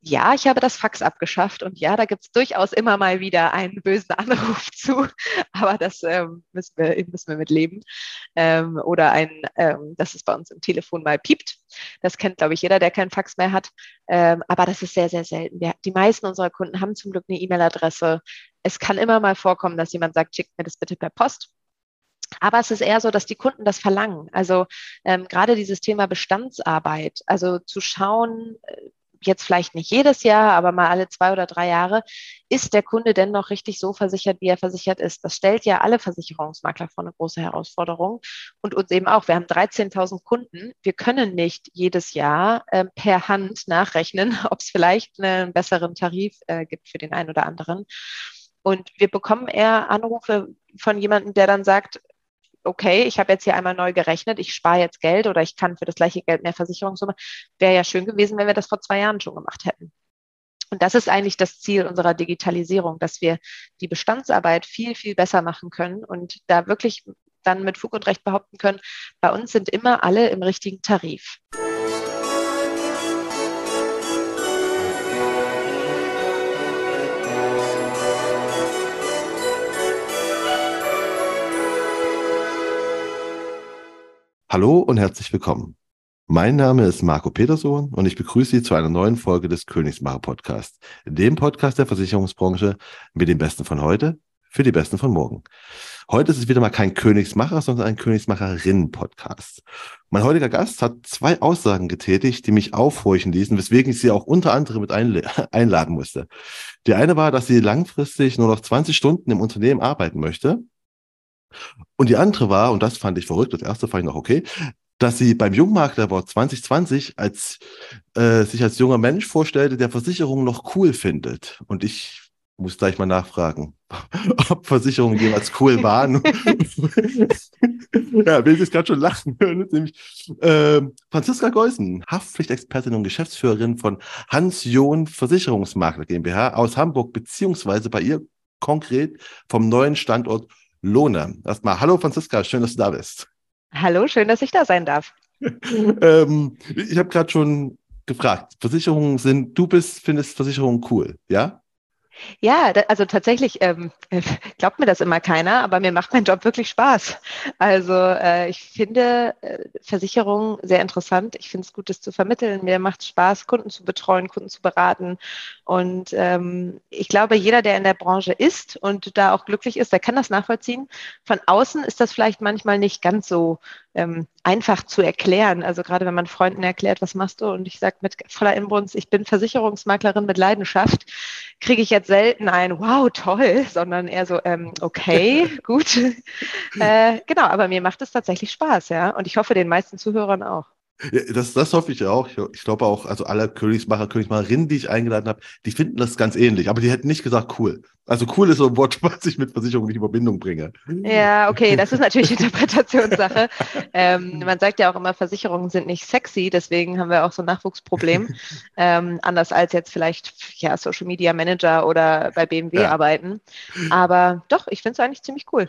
ja, ich habe das Fax abgeschafft und ja, da gibt es durchaus immer mal wieder einen bösen Anruf zu, aber das ähm, müssen, wir, müssen wir mit leben. Ähm, oder ein, ähm, dass es bei uns im Telefon mal piept. Das kennt, glaube ich, jeder, der keinen Fax mehr hat. Ähm, aber das ist sehr, sehr selten. Wir, die meisten unserer Kunden haben zum Glück eine E-Mail-Adresse. Es kann immer mal vorkommen, dass jemand sagt, schickt mir das bitte per Post. Aber es ist eher so, dass die Kunden das verlangen. Also ähm, gerade dieses Thema Bestandsarbeit, also zu schauen, äh, jetzt vielleicht nicht jedes Jahr, aber mal alle zwei oder drei Jahre, ist der Kunde denn noch richtig so versichert, wie er versichert ist? Das stellt ja alle Versicherungsmakler vor eine große Herausforderung und uns eben auch. Wir haben 13.000 Kunden. Wir können nicht jedes Jahr äh, per Hand nachrechnen, ob es vielleicht einen besseren Tarif äh, gibt für den einen oder anderen. Und wir bekommen eher Anrufe von jemandem, der dann sagt, okay, ich habe jetzt hier einmal neu gerechnet, ich spare jetzt Geld oder ich kann für das gleiche Geld mehr Versicherungssumme. Wäre ja schön gewesen, wenn wir das vor zwei Jahren schon gemacht hätten. Und das ist eigentlich das Ziel unserer Digitalisierung, dass wir die Bestandsarbeit viel, viel besser machen können und da wirklich dann mit Fug und Recht behaupten können, bei uns sind immer alle im richtigen Tarif. Hallo und herzlich willkommen. Mein Name ist Marco Peterson und ich begrüße Sie zu einer neuen Folge des Königsmacher Podcasts, dem Podcast der Versicherungsbranche mit den Besten von heute für die Besten von morgen. Heute ist es wieder mal kein Königsmacher, sondern ein Königsmacherinnen-Podcast. Mein heutiger Gast hat zwei Aussagen getätigt, die mich aufhorchen ließen, weswegen ich sie auch unter anderem mit einladen musste. Die eine war, dass sie langfristig nur noch 20 Stunden im Unternehmen arbeiten möchte und die andere war, und das fand ich verrückt, das erste fand ich noch okay, dass sie beim Jungmakler Award 2020 als, äh, sich als junger Mensch vorstellte, der Versicherungen noch cool findet. Und ich muss gleich mal nachfragen, ob Versicherungen jemals cool waren. ja, will ich gerade schon lachen. Nämlich, äh, Franziska Geusen, Haftpflichtexpertin und Geschäftsführerin von Hans John Versicherungsmakler GmbH aus Hamburg, beziehungsweise bei ihr konkret vom neuen Standort Lohne. Erstmal, hallo Franziska, schön, dass du da bist. Hallo, schön, dass ich da sein darf. ähm, ich habe gerade schon gefragt, Versicherungen sind, du bist, findest Versicherungen cool, ja? Ja, also tatsächlich ähm, glaubt mir das immer keiner, aber mir macht mein Job wirklich Spaß. Also äh, ich finde äh, Versicherungen sehr interessant. Ich finde es gut, das zu vermitteln. Mir macht es Spaß, Kunden zu betreuen, Kunden zu beraten. Und ähm, ich glaube, jeder, der in der Branche ist und da auch glücklich ist, der kann das nachvollziehen. Von außen ist das vielleicht manchmal nicht ganz so ähm, einfach zu erklären. Also gerade wenn man Freunden erklärt, was machst du? Und ich sage mit voller Inbrunst, ich bin Versicherungsmaklerin mit Leidenschaft, kriege ich jetzt selten ein, wow, toll, sondern eher so, ähm, okay, gut. äh, genau, aber mir macht es tatsächlich Spaß, ja. Und ich hoffe, den meisten Zuhörern auch. Das, das hoffe ich auch. Ich, ich glaube auch, also alle Königsmacher, Königsmacherinnen, die ich eingeladen habe, die finden das ganz ähnlich. Aber die hätten nicht gesagt cool. Also cool ist so ein Wort, was ich mit Versicherung nicht in Verbindung bringe. Ja, okay, das ist natürlich Interpretationssache. ähm, man sagt ja auch immer, Versicherungen sind nicht sexy, deswegen haben wir auch so ein Nachwuchsproblem. ähm, anders als jetzt vielleicht ja, Social Media Manager oder bei BMW ja. arbeiten. Aber doch, ich finde es eigentlich ziemlich cool.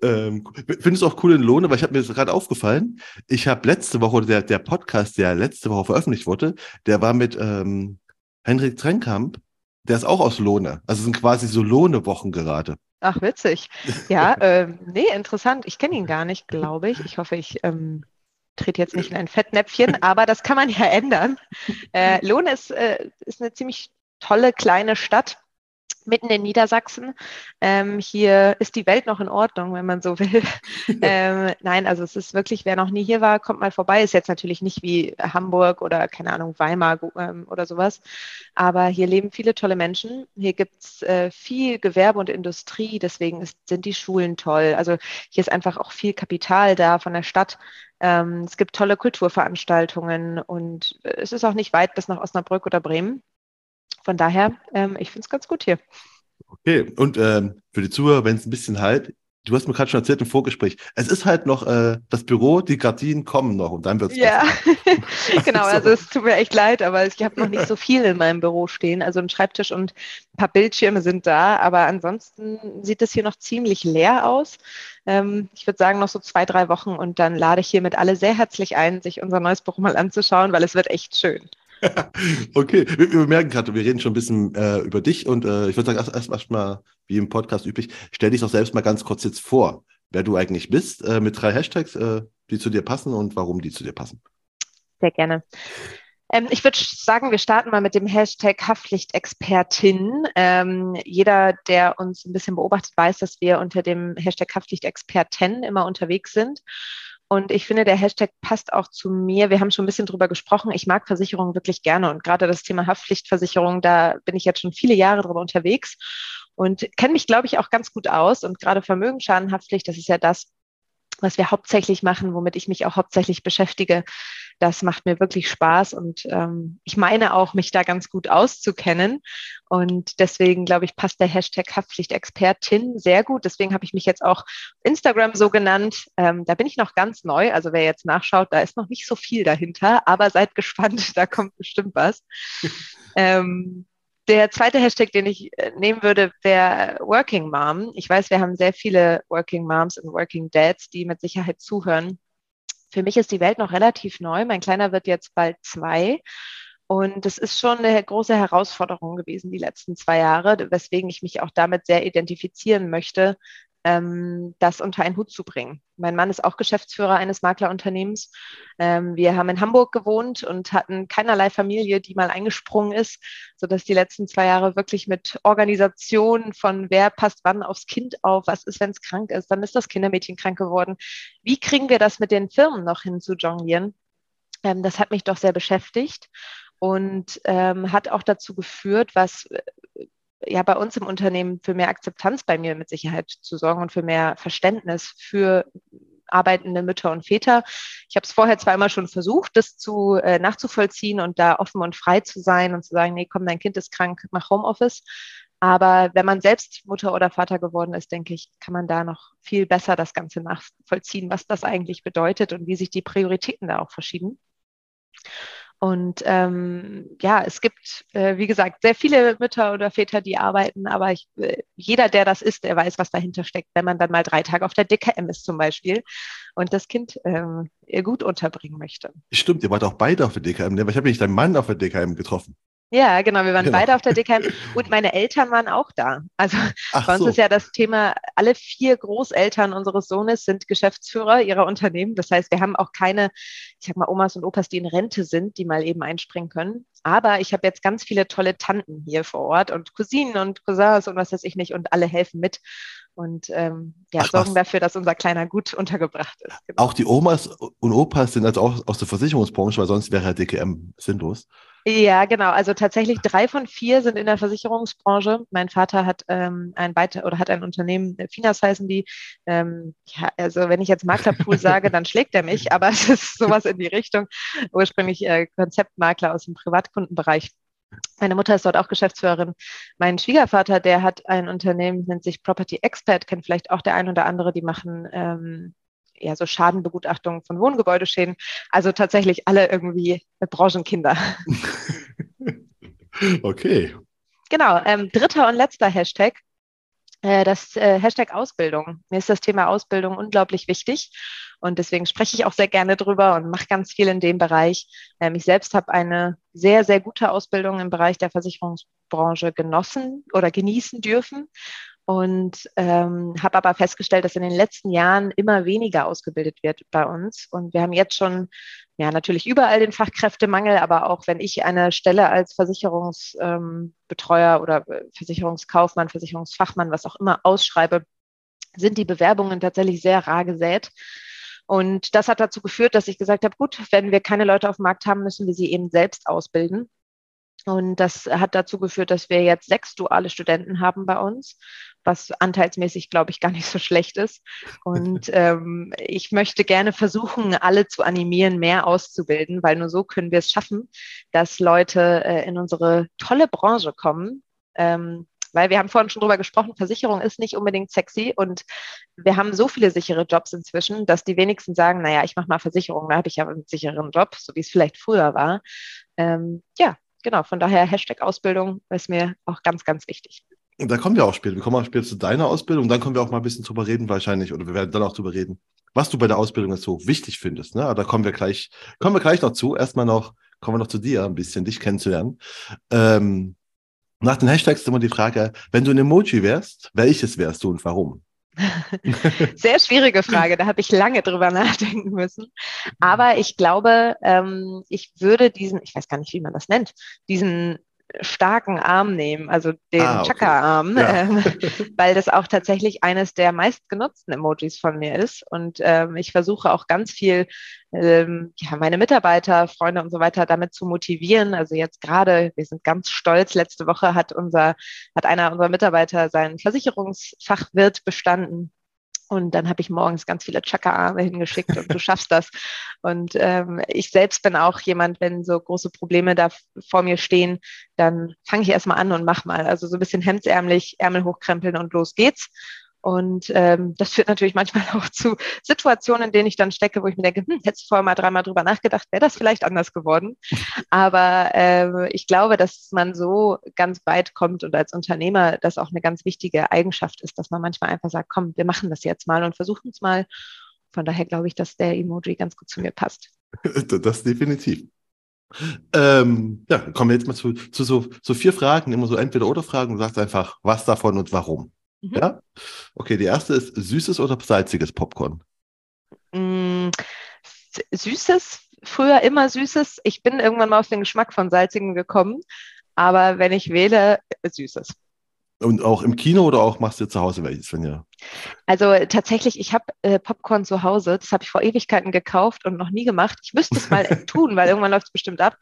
Ähm, findest du auch cool in Lohne, weil ich habe mir das gerade aufgefallen. Ich habe letzte Woche, der, der Podcast, der letzte Woche veröffentlicht wurde, der war mit ähm, Henrik Trenkamp, der ist auch aus Lohne. Also es sind quasi so Lohne-Wochen gerade. Ach, witzig. Ja, ähm, nee, interessant. Ich kenne ihn gar nicht, glaube ich. Ich hoffe, ich ähm, trete jetzt nicht in ein Fettnäpfchen, aber das kann man ja ändern. Äh, Lohne ist, äh, ist eine ziemlich tolle kleine Stadt mitten in Niedersachsen. Ähm, hier ist die Welt noch in Ordnung, wenn man so will. ähm, nein, also es ist wirklich, wer noch nie hier war, kommt mal vorbei. Ist jetzt natürlich nicht wie Hamburg oder keine Ahnung, Weimar ähm, oder sowas. Aber hier leben viele tolle Menschen. Hier gibt's äh, viel Gewerbe und Industrie, deswegen ist, sind die Schulen toll. Also hier ist einfach auch viel Kapital da von der Stadt. Ähm, es gibt tolle Kulturveranstaltungen und es ist auch nicht weit bis nach Osnabrück oder Bremen. Von daher, ähm, ich finde es ganz gut hier. Okay, und ähm, für die Zuhörer, wenn es ein bisschen halt, du hast mir gerade schon erzählt im Vorgespräch, es ist halt noch äh, das Büro, die Gardinen kommen noch und dann wird es Ja, genau, also es tut mir echt leid, aber ich habe noch nicht so viel in meinem Büro stehen. Also ein Schreibtisch und ein paar Bildschirme sind da, aber ansonsten sieht es hier noch ziemlich leer aus. Ähm, ich würde sagen, noch so zwei, drei Wochen und dann lade ich hiermit alle sehr herzlich ein, sich unser neues Büro mal anzuschauen, weil es wird echt schön. okay, wir, wir merken gerade, wir reden schon ein bisschen äh, über dich und äh, ich würde sagen, erst, erst mal, wie im Podcast üblich, stell dich doch selbst mal ganz kurz jetzt vor, wer du eigentlich bist, äh, mit drei Hashtags, äh, die zu dir passen und warum die zu dir passen. Sehr gerne. Ähm, ich würde sagen, wir starten mal mit dem Hashtag Haftpflichtexpertin. Ähm, jeder, der uns ein bisschen beobachtet, weiß, dass wir unter dem Hashtag Haftpflichtexpertin immer unterwegs sind. Und ich finde, der Hashtag passt auch zu mir. Wir haben schon ein bisschen drüber gesprochen. Ich mag Versicherungen wirklich gerne. Und gerade das Thema Haftpflichtversicherung, da bin ich jetzt schon viele Jahre drüber unterwegs und kenne mich, glaube ich, auch ganz gut aus. Und gerade Vermögensschadenhaftpflicht, das ist ja das, was wir hauptsächlich machen, womit ich mich auch hauptsächlich beschäftige. Das macht mir wirklich Spaß und ähm, ich meine auch, mich da ganz gut auszukennen. Und deswegen, glaube ich, passt der Hashtag Haftpflichtexpertin sehr gut. Deswegen habe ich mich jetzt auch Instagram so genannt. Ähm, da bin ich noch ganz neu. Also wer jetzt nachschaut, da ist noch nicht so viel dahinter, aber seid gespannt, da kommt bestimmt was. ähm, der zweite Hashtag, den ich äh, nehmen würde, wäre Working Mom. Ich weiß, wir haben sehr viele Working Moms und Working Dads, die mit Sicherheit zuhören. Für mich ist die Welt noch relativ neu. Mein Kleiner wird jetzt bald zwei. Und es ist schon eine große Herausforderung gewesen, die letzten zwei Jahre, weswegen ich mich auch damit sehr identifizieren möchte, ähm, das unter einen Hut zu bringen. Mein Mann ist auch Geschäftsführer eines Maklerunternehmens. Ähm, wir haben in Hamburg gewohnt und hatten keinerlei Familie, die mal eingesprungen ist, sodass die letzten zwei Jahre wirklich mit Organisation von wer passt wann aufs Kind auf, was ist, wenn es krank ist, dann ist das Kindermädchen krank geworden. Wie kriegen wir das mit den Firmen noch hin zu jonglieren? Ähm, das hat mich doch sehr beschäftigt und ähm, hat auch dazu geführt, was ja bei uns im Unternehmen für mehr Akzeptanz bei mir mit Sicherheit zu sorgen und für mehr Verständnis für arbeitende Mütter und Väter. Ich habe es vorher zweimal schon versucht, das zu äh, nachzuvollziehen und da offen und frei zu sein und zu sagen, nee, komm, dein Kind ist krank, mach Homeoffice. Aber wenn man selbst Mutter oder Vater geworden ist, denke ich, kann man da noch viel besser das Ganze nachvollziehen, was das eigentlich bedeutet und wie sich die Prioritäten da auch verschieben. Und ähm, ja, es gibt, äh, wie gesagt, sehr viele Mütter oder Väter, die arbeiten, aber ich, äh, jeder, der das ist, der weiß, was dahinter steckt, wenn man dann mal drei Tage auf der DKM ist zum Beispiel und das Kind ähm, gut unterbringen möchte. Stimmt, ihr wart auch beide auf der DKM, ne? ich habe nicht deinen Mann auf der DKM getroffen. Ja, genau. Wir waren genau. beide auf der DKM und meine Eltern waren auch da. Also Ach bei uns so. ist ja das Thema, alle vier Großeltern unseres Sohnes sind Geschäftsführer ihrer Unternehmen. Das heißt, wir haben auch keine, ich sag mal, Omas und Opas, die in Rente sind, die mal eben einspringen können. Aber ich habe jetzt ganz viele tolle Tanten hier vor Ort und Cousinen und Cousins und was weiß ich nicht und alle helfen mit und ähm, ja, Ach, sorgen was? dafür, dass unser Kleiner gut untergebracht ist. Genau. Auch die Omas und Opas sind also auch aus der Versicherungsbranche, weil sonst wäre DKM sinnlos. Ja, genau. Also tatsächlich drei von vier sind in der Versicherungsbranche. Mein Vater hat ähm, ein weiter oder hat ein Unternehmen, äh, Finas heißen die. Ähm, ja, also wenn ich jetzt Maklerpool sage, dann schlägt er mich, aber es ist sowas in die Richtung. Ursprünglich äh, Konzeptmakler aus dem Privatkundenbereich. Meine Mutter ist dort auch Geschäftsführerin. Mein Schwiegervater, der hat ein Unternehmen, nennt sich Property Expert, kennt vielleicht auch der ein oder andere, die machen ähm, ja so Schadenbegutachtung von Wohngebäudeschäden. Also tatsächlich alle irgendwie Branchenkinder. okay. Genau, ähm, dritter und letzter Hashtag. Äh, das äh, Hashtag Ausbildung. Mir ist das Thema Ausbildung unglaublich wichtig und deswegen spreche ich auch sehr gerne drüber und mache ganz viel in dem Bereich. Ähm, ich selbst habe eine sehr, sehr gute Ausbildung im Bereich der Versicherungsbranche genossen oder genießen dürfen und ähm, habe aber festgestellt, dass in den letzten Jahren immer weniger ausgebildet wird bei uns. Und wir haben jetzt schon, ja, natürlich überall den Fachkräftemangel, aber auch wenn ich eine Stelle als Versicherungsbetreuer ähm, oder äh, Versicherungskaufmann, Versicherungsfachmann, was auch immer ausschreibe, sind die Bewerbungen tatsächlich sehr rar gesät. Und das hat dazu geführt, dass ich gesagt habe, gut, wenn wir keine Leute auf dem Markt haben, müssen wir sie eben selbst ausbilden. Und das hat dazu geführt, dass wir jetzt sechs duale Studenten haben bei uns, was anteilsmäßig, glaube ich, gar nicht so schlecht ist. Und ähm, ich möchte gerne versuchen, alle zu animieren, mehr auszubilden, weil nur so können wir es schaffen, dass Leute äh, in unsere tolle Branche kommen. Ähm, weil wir haben vorhin schon drüber gesprochen, Versicherung ist nicht unbedingt sexy und wir haben so viele sichere Jobs inzwischen, dass die wenigsten sagen, naja, ich mache mal Versicherung, da habe ich ja einen sicheren Job, so wie es vielleicht früher war. Ähm, ja, genau, von daher Hashtag Ausbildung ist mir auch ganz, ganz wichtig. Und da kommen wir auch später. Wir kommen auch später zu deiner Ausbildung. Dann können wir auch mal ein bisschen drüber reden, wahrscheinlich. Oder wir werden dann auch drüber reden, was du bei der Ausbildung jetzt so wichtig findest. Ne? Aber da kommen wir gleich, kommen wir gleich noch zu. Erstmal noch kommen wir noch zu dir, ein bisschen dich kennenzulernen. Ähm, nach den Hashtags ist immer die Frage, wenn du ein Emoji wärst, welches wärst du und warum? Sehr schwierige Frage, da habe ich lange drüber nachdenken müssen. Aber ich glaube, ähm, ich würde diesen, ich weiß gar nicht, wie man das nennt, diesen starken Arm nehmen, also den ah, okay. Chakra-Arm, ja. ähm, weil das auch tatsächlich eines der meistgenutzten Emojis von mir ist. Und ähm, ich versuche auch ganz viel, ähm, ja, meine Mitarbeiter, Freunde und so weiter damit zu motivieren. Also jetzt gerade, wir sind ganz stolz, letzte Woche hat unser, hat einer unserer Mitarbeiter seinen Versicherungsfachwirt bestanden. Und dann habe ich morgens ganz viele Chakra-Arme hingeschickt und du schaffst das. Und ähm, ich selbst bin auch jemand, wenn so große Probleme da vor mir stehen, dann fange ich erstmal an und mach mal. Also so ein bisschen hemdsärmlich, Ärmel hochkrempeln und los geht's. Und ähm, das führt natürlich manchmal auch zu Situationen, in denen ich dann stecke, wo ich mir denke, hm, hättest du vorher mal dreimal drüber nachgedacht, wäre das vielleicht anders geworden. Aber äh, ich glaube, dass man so ganz weit kommt und als Unternehmer das auch eine ganz wichtige Eigenschaft ist, dass man manchmal einfach sagt, komm, wir machen das jetzt mal und versuchen es mal. Von daher glaube ich, dass der Emoji ganz gut zu mir passt. Das definitiv. Ähm, ja, kommen wir jetzt mal zu, zu so, so vier Fragen, immer so entweder oder Fragen. Du sagst einfach, was davon und warum. Mhm. Ja? Okay, die erste ist süßes oder salziges Popcorn? Mm, süßes, früher immer süßes. Ich bin irgendwann mal auf den Geschmack von salzigen gekommen, aber wenn ich wähle, süßes. Und auch im Kino oder auch machst du zu Hause welches, wenn ja? Also tatsächlich, ich habe äh, Popcorn zu Hause. Das habe ich vor Ewigkeiten gekauft und noch nie gemacht. Ich müsste es mal tun, weil irgendwann läuft es bestimmt ab.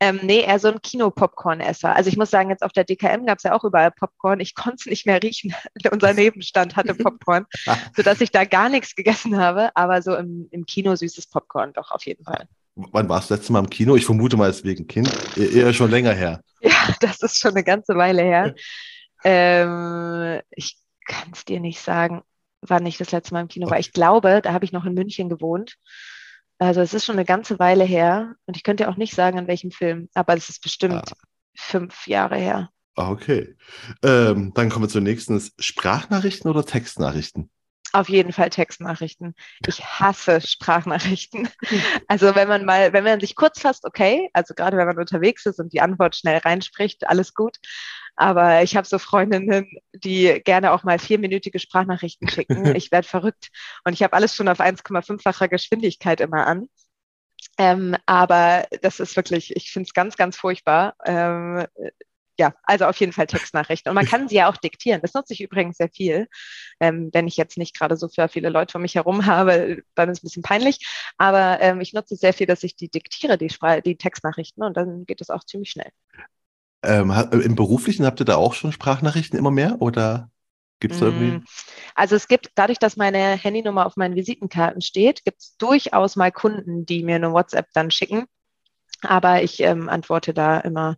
Ähm, nee, eher so ein Kino-Popcorn-Esser. Also ich muss sagen, jetzt auf der DKM gab es ja auch überall Popcorn. Ich konnte es nicht mehr riechen. Unser Nebenstand hatte Popcorn, sodass ich da gar nichts gegessen habe. Aber so im, im Kino süßes Popcorn doch auf jeden Fall. Wann warst du das letzte Mal im Kino? Ich vermute mal, es wegen Kind. E-, eher schon länger her. Ja, das ist schon eine ganze Weile her. Ähm, ich kann es dir nicht sagen, wann ich das letzte Mal im Kino okay. war. Ich glaube, da habe ich noch in München gewohnt. Also es ist schon eine ganze Weile her und ich könnte auch nicht sagen, an welchem Film, aber es ist bestimmt ah. fünf Jahre her. Ah, okay. Ähm, dann kommen wir zur nächsten. Sprachnachrichten oder Textnachrichten? Auf jeden Fall Textnachrichten. Ich hasse Sprachnachrichten. Also wenn man mal, wenn man sich kurz fasst, okay, also gerade wenn man unterwegs ist und die Antwort schnell reinspricht, alles gut. Aber ich habe so Freundinnen, die gerne auch mal vierminütige Sprachnachrichten schicken. Ich werde verrückt. Und ich habe alles schon auf 1,5-facher Geschwindigkeit immer an. Ähm, aber das ist wirklich, ich finde es ganz, ganz furchtbar. Ähm, ja, also auf jeden Fall Textnachrichten. Und man kann sie ja auch diktieren. Das nutze ich übrigens sehr viel. Ähm, wenn ich jetzt nicht gerade so viele Leute um mich herum habe, dann ist es ein bisschen peinlich. Aber ähm, ich nutze sehr viel, dass ich die diktiere, die, Spre die Textnachrichten, und dann geht es auch ziemlich schnell. Ähm, Im Beruflichen habt ihr da auch schon Sprachnachrichten immer mehr oder gibt es da irgendwie? Mm, also es gibt, dadurch, dass meine Handynummer auf meinen Visitenkarten steht, gibt es durchaus mal Kunden, die mir eine WhatsApp dann schicken aber ich ähm, antworte da immer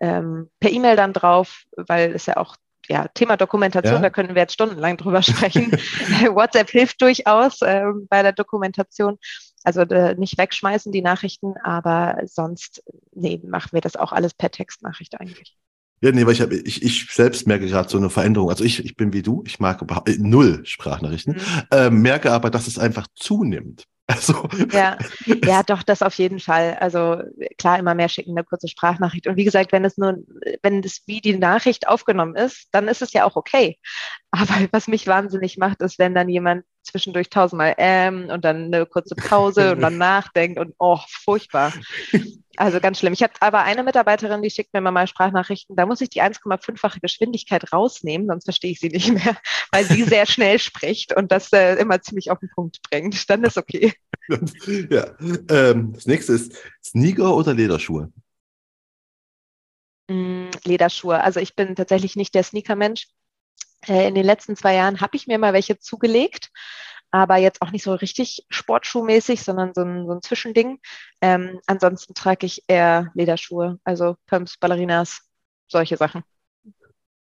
ähm, per E-Mail dann drauf, weil es ja auch ja, Thema Dokumentation, ja. da können wir jetzt stundenlang drüber sprechen. WhatsApp hilft durchaus äh, bei der Dokumentation. Also äh, nicht wegschmeißen die Nachrichten, aber sonst nee, machen wir das auch alles per Textnachricht eigentlich. Ja, nee, weil ich, hab, ich, ich selbst merke gerade so eine Veränderung. Also ich, ich bin wie du, ich mag äh, null Sprachnachrichten, mhm. äh, merke aber, dass es einfach zunimmt. Also. Ja, ja, doch, das auf jeden Fall. Also klar, immer mehr schicken eine kurze Sprachnachricht. Und wie gesagt, wenn es nur, wenn das wie die Nachricht aufgenommen ist, dann ist es ja auch okay. Aber was mich wahnsinnig macht, ist, wenn dann jemand zwischendurch tausendmal ähm und dann eine kurze Pause und dann nachdenkt und oh, furchtbar. Also ganz schlimm. Ich habe aber eine Mitarbeiterin, die schickt mir immer mal Sprachnachrichten. Da muss ich die 1,5-fache Geschwindigkeit rausnehmen, sonst verstehe ich sie nicht mehr, weil sie sehr schnell spricht und das äh, immer ziemlich auf den Punkt bringt. Dann ist okay. ja. Ähm, das nächste ist Sneaker oder Lederschuhe? Mm, Lederschuhe. Also ich bin tatsächlich nicht der Sneaker-Mensch. Äh, in den letzten zwei Jahren habe ich mir mal welche zugelegt aber jetzt auch nicht so richtig sportschuhmäßig, sondern so ein, so ein Zwischending. Ähm, ansonsten trage ich eher Lederschuhe, also Pumps, Ballerinas, solche Sachen.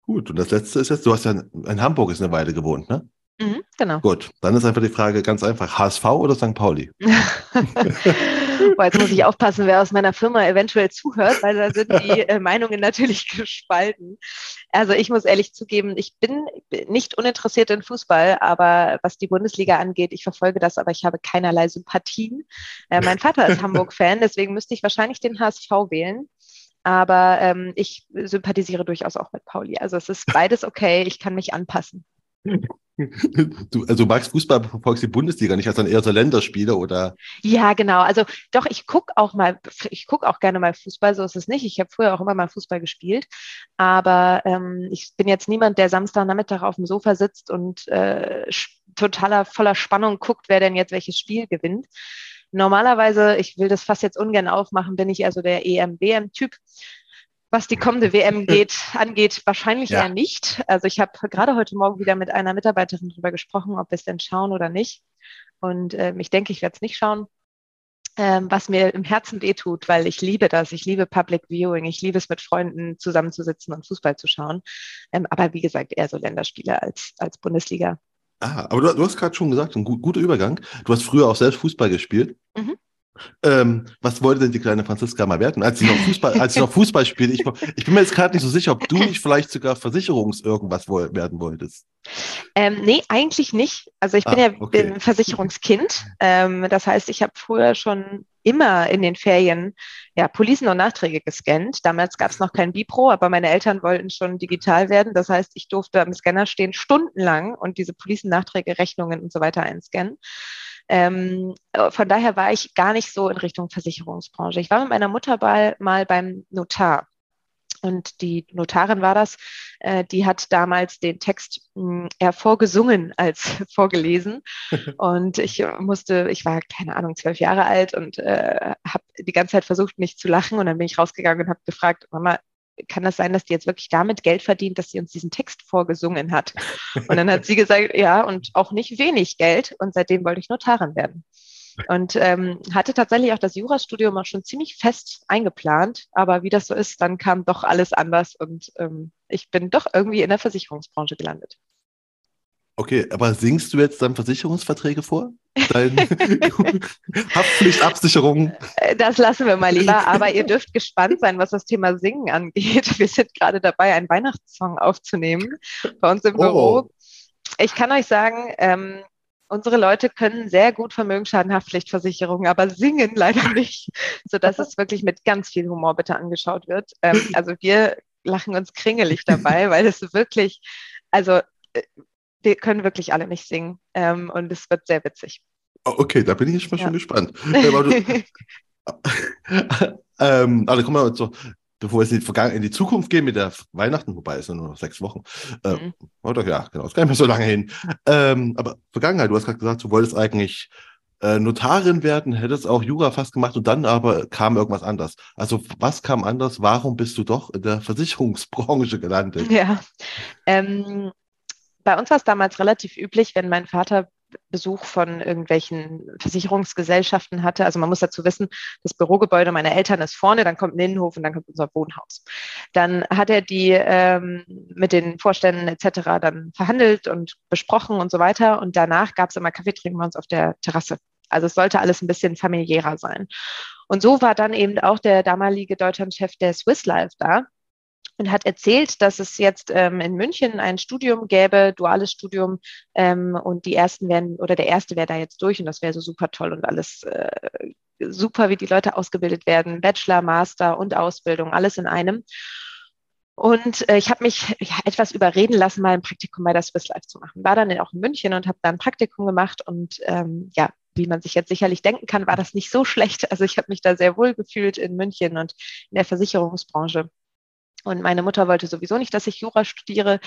Gut, und das letzte ist jetzt, du hast ja in Hamburg ist eine Weile gewohnt, ne? Mhm, genau. Gut, dann ist einfach die Frage ganz einfach: HSV oder St. Pauli? Boah, jetzt muss ich aufpassen, wer aus meiner Firma eventuell zuhört, weil da sind die äh, Meinungen natürlich gespalten. Also ich muss ehrlich zugeben, ich bin nicht uninteressiert in Fußball, aber was die Bundesliga angeht, ich verfolge das, aber ich habe keinerlei Sympathien. Äh, mein Vater ist Hamburg-Fan, deswegen müsste ich wahrscheinlich den HSV wählen. Aber ähm, ich sympathisiere durchaus auch mit Pauli. Also es ist beides okay, ich kann mich anpassen. Du, also magst Fußball, verfolgst die Bundesliga nicht als dann eher so Länderspiele oder? Ja, genau. Also doch, ich gucke auch mal, ich gucke auch gerne mal Fußball, so ist es nicht. Ich habe früher auch immer mal Fußball gespielt, aber ähm, ich bin jetzt niemand, der Samstagnachmittag auf dem Sofa sitzt und äh, totaler voller Spannung guckt, wer denn jetzt welches Spiel gewinnt. Normalerweise, ich will das fast jetzt ungern aufmachen, bin ich also der EM-WM-Typ was die kommende WM geht, angeht, wahrscheinlich ja. eher nicht. Also ich habe gerade heute Morgen wieder mit einer Mitarbeiterin darüber gesprochen, ob wir es denn schauen oder nicht. Und ähm, ich denke, ich werde es nicht schauen, ähm, was mir im Herzen wehtut, weil ich liebe das. Ich liebe Public Viewing. Ich liebe es, mit Freunden zusammenzusitzen und Fußball zu schauen. Ähm, aber wie gesagt, eher so Länderspiele als, als Bundesliga. Ah, aber du, du hast gerade schon gesagt, ein gut, guter Übergang. Du hast früher auch selbst Fußball gespielt. Mhm. Ähm, was wollte denn die kleine Franziska mal werden, als sie noch Fußball, als sie noch Fußball spielt? Ich, ich bin mir jetzt gerade nicht so sicher, ob du nicht vielleicht sogar Versicherungs irgendwas werden wolltest. Ähm, nee, eigentlich nicht. Also ich bin ah, ja okay. bin Versicherungskind. Ähm, das heißt, ich habe früher schon immer in den Ferien ja, Policen und Nachträge gescannt. Damals gab es noch kein Bipro, aber meine Eltern wollten schon digital werden. Das heißt, ich durfte am Scanner stehen stundenlang und diese Policen, Nachträge, Rechnungen und so weiter einscannen. Ähm, äh, von daher war ich gar nicht so in Richtung Versicherungsbranche. Ich war mit meiner Mutter mal, mal beim Notar. Und die Notarin war das, äh, die hat damals den Text mh, hm, eher vorgesungen als vorgelesen. Und ich musste, ich war keine Ahnung, zwölf Jahre alt und äh, habe die ganze Zeit versucht, nicht zu lachen. Und dann bin ich rausgegangen und habe gefragt, Mama, kann das sein, dass die jetzt wirklich damit Geld verdient, dass sie uns diesen Text vorgesungen hat? Und dann hat sie gesagt, ja, und auch nicht wenig Geld. Und seitdem wollte ich Notarin werden. Und ähm, hatte tatsächlich auch das Jurastudium auch schon ziemlich fest eingeplant. Aber wie das so ist, dann kam doch alles anders und ähm, ich bin doch irgendwie in der Versicherungsbranche gelandet. Okay, aber singst du jetzt dann Versicherungsverträge vor? Deine Haftpflichtabsicherung? Äh, das lassen wir mal lieber, aber ihr dürft gespannt sein, was das Thema Singen angeht. Wir sind gerade dabei, einen Weihnachtssong aufzunehmen bei uns im oh. Büro. Ich kann euch sagen, ähm, unsere Leute können sehr gut Vermögensschadenhaftpflichtversicherung, aber singen leider nicht, sodass es wirklich mit ganz viel Humor bitte angeschaut wird. Ähm, also wir lachen uns kringelig dabei, weil es wirklich, also äh, wir können wirklich alle nicht singen ähm, und es wird sehr witzig. Oh, okay, da bin ich jetzt mal ja. schon gespannt. ähm, also kommen wir so, bevor wir jetzt in die, Zukunft gehen mit der Weihnachten, wobei es nur noch sechs Wochen. Äh, mhm. Oder ja, genau, ist gar nicht mehr so lange hin. Ähm, aber Vergangenheit, du hast gerade gesagt, du wolltest eigentlich äh, Notarin werden, hättest auch Jura fast gemacht und dann aber kam irgendwas anders. Also was kam anders? Warum bist du doch in der Versicherungsbranche gelandet? Ja, ähm, bei uns war es damals relativ üblich, wenn mein Vater Besuch von irgendwelchen Versicherungsgesellschaften hatte. Also man muss dazu wissen, das Bürogebäude meiner Eltern ist vorne, dann kommt ein Innenhof und dann kommt unser Wohnhaus. Dann hat er die ähm, mit den Vorständen etc. dann verhandelt und besprochen und so weiter. Und danach gab es immer Kaffeetrinken bei uns auf der Terrasse. Also es sollte alles ein bisschen familiärer sein. Und so war dann eben auch der damalige Deutschlandchef der Swiss Life da und hat erzählt, dass es jetzt ähm, in München ein Studium gäbe, duales Studium, ähm, und die ersten werden, oder der erste wäre da jetzt durch und das wäre so super toll und alles äh, super, wie die Leute ausgebildet werden, Bachelor, Master und Ausbildung, alles in einem. Und äh, ich habe mich ja, etwas überreden lassen, mal ein Praktikum bei der Swiss Life zu machen. War dann auch in München und habe da ein Praktikum gemacht und ähm, ja, wie man sich jetzt sicherlich denken kann, war das nicht so schlecht. Also ich habe mich da sehr wohl gefühlt in München und in der Versicherungsbranche. Und meine Mutter wollte sowieso nicht, dass ich Jura studiere,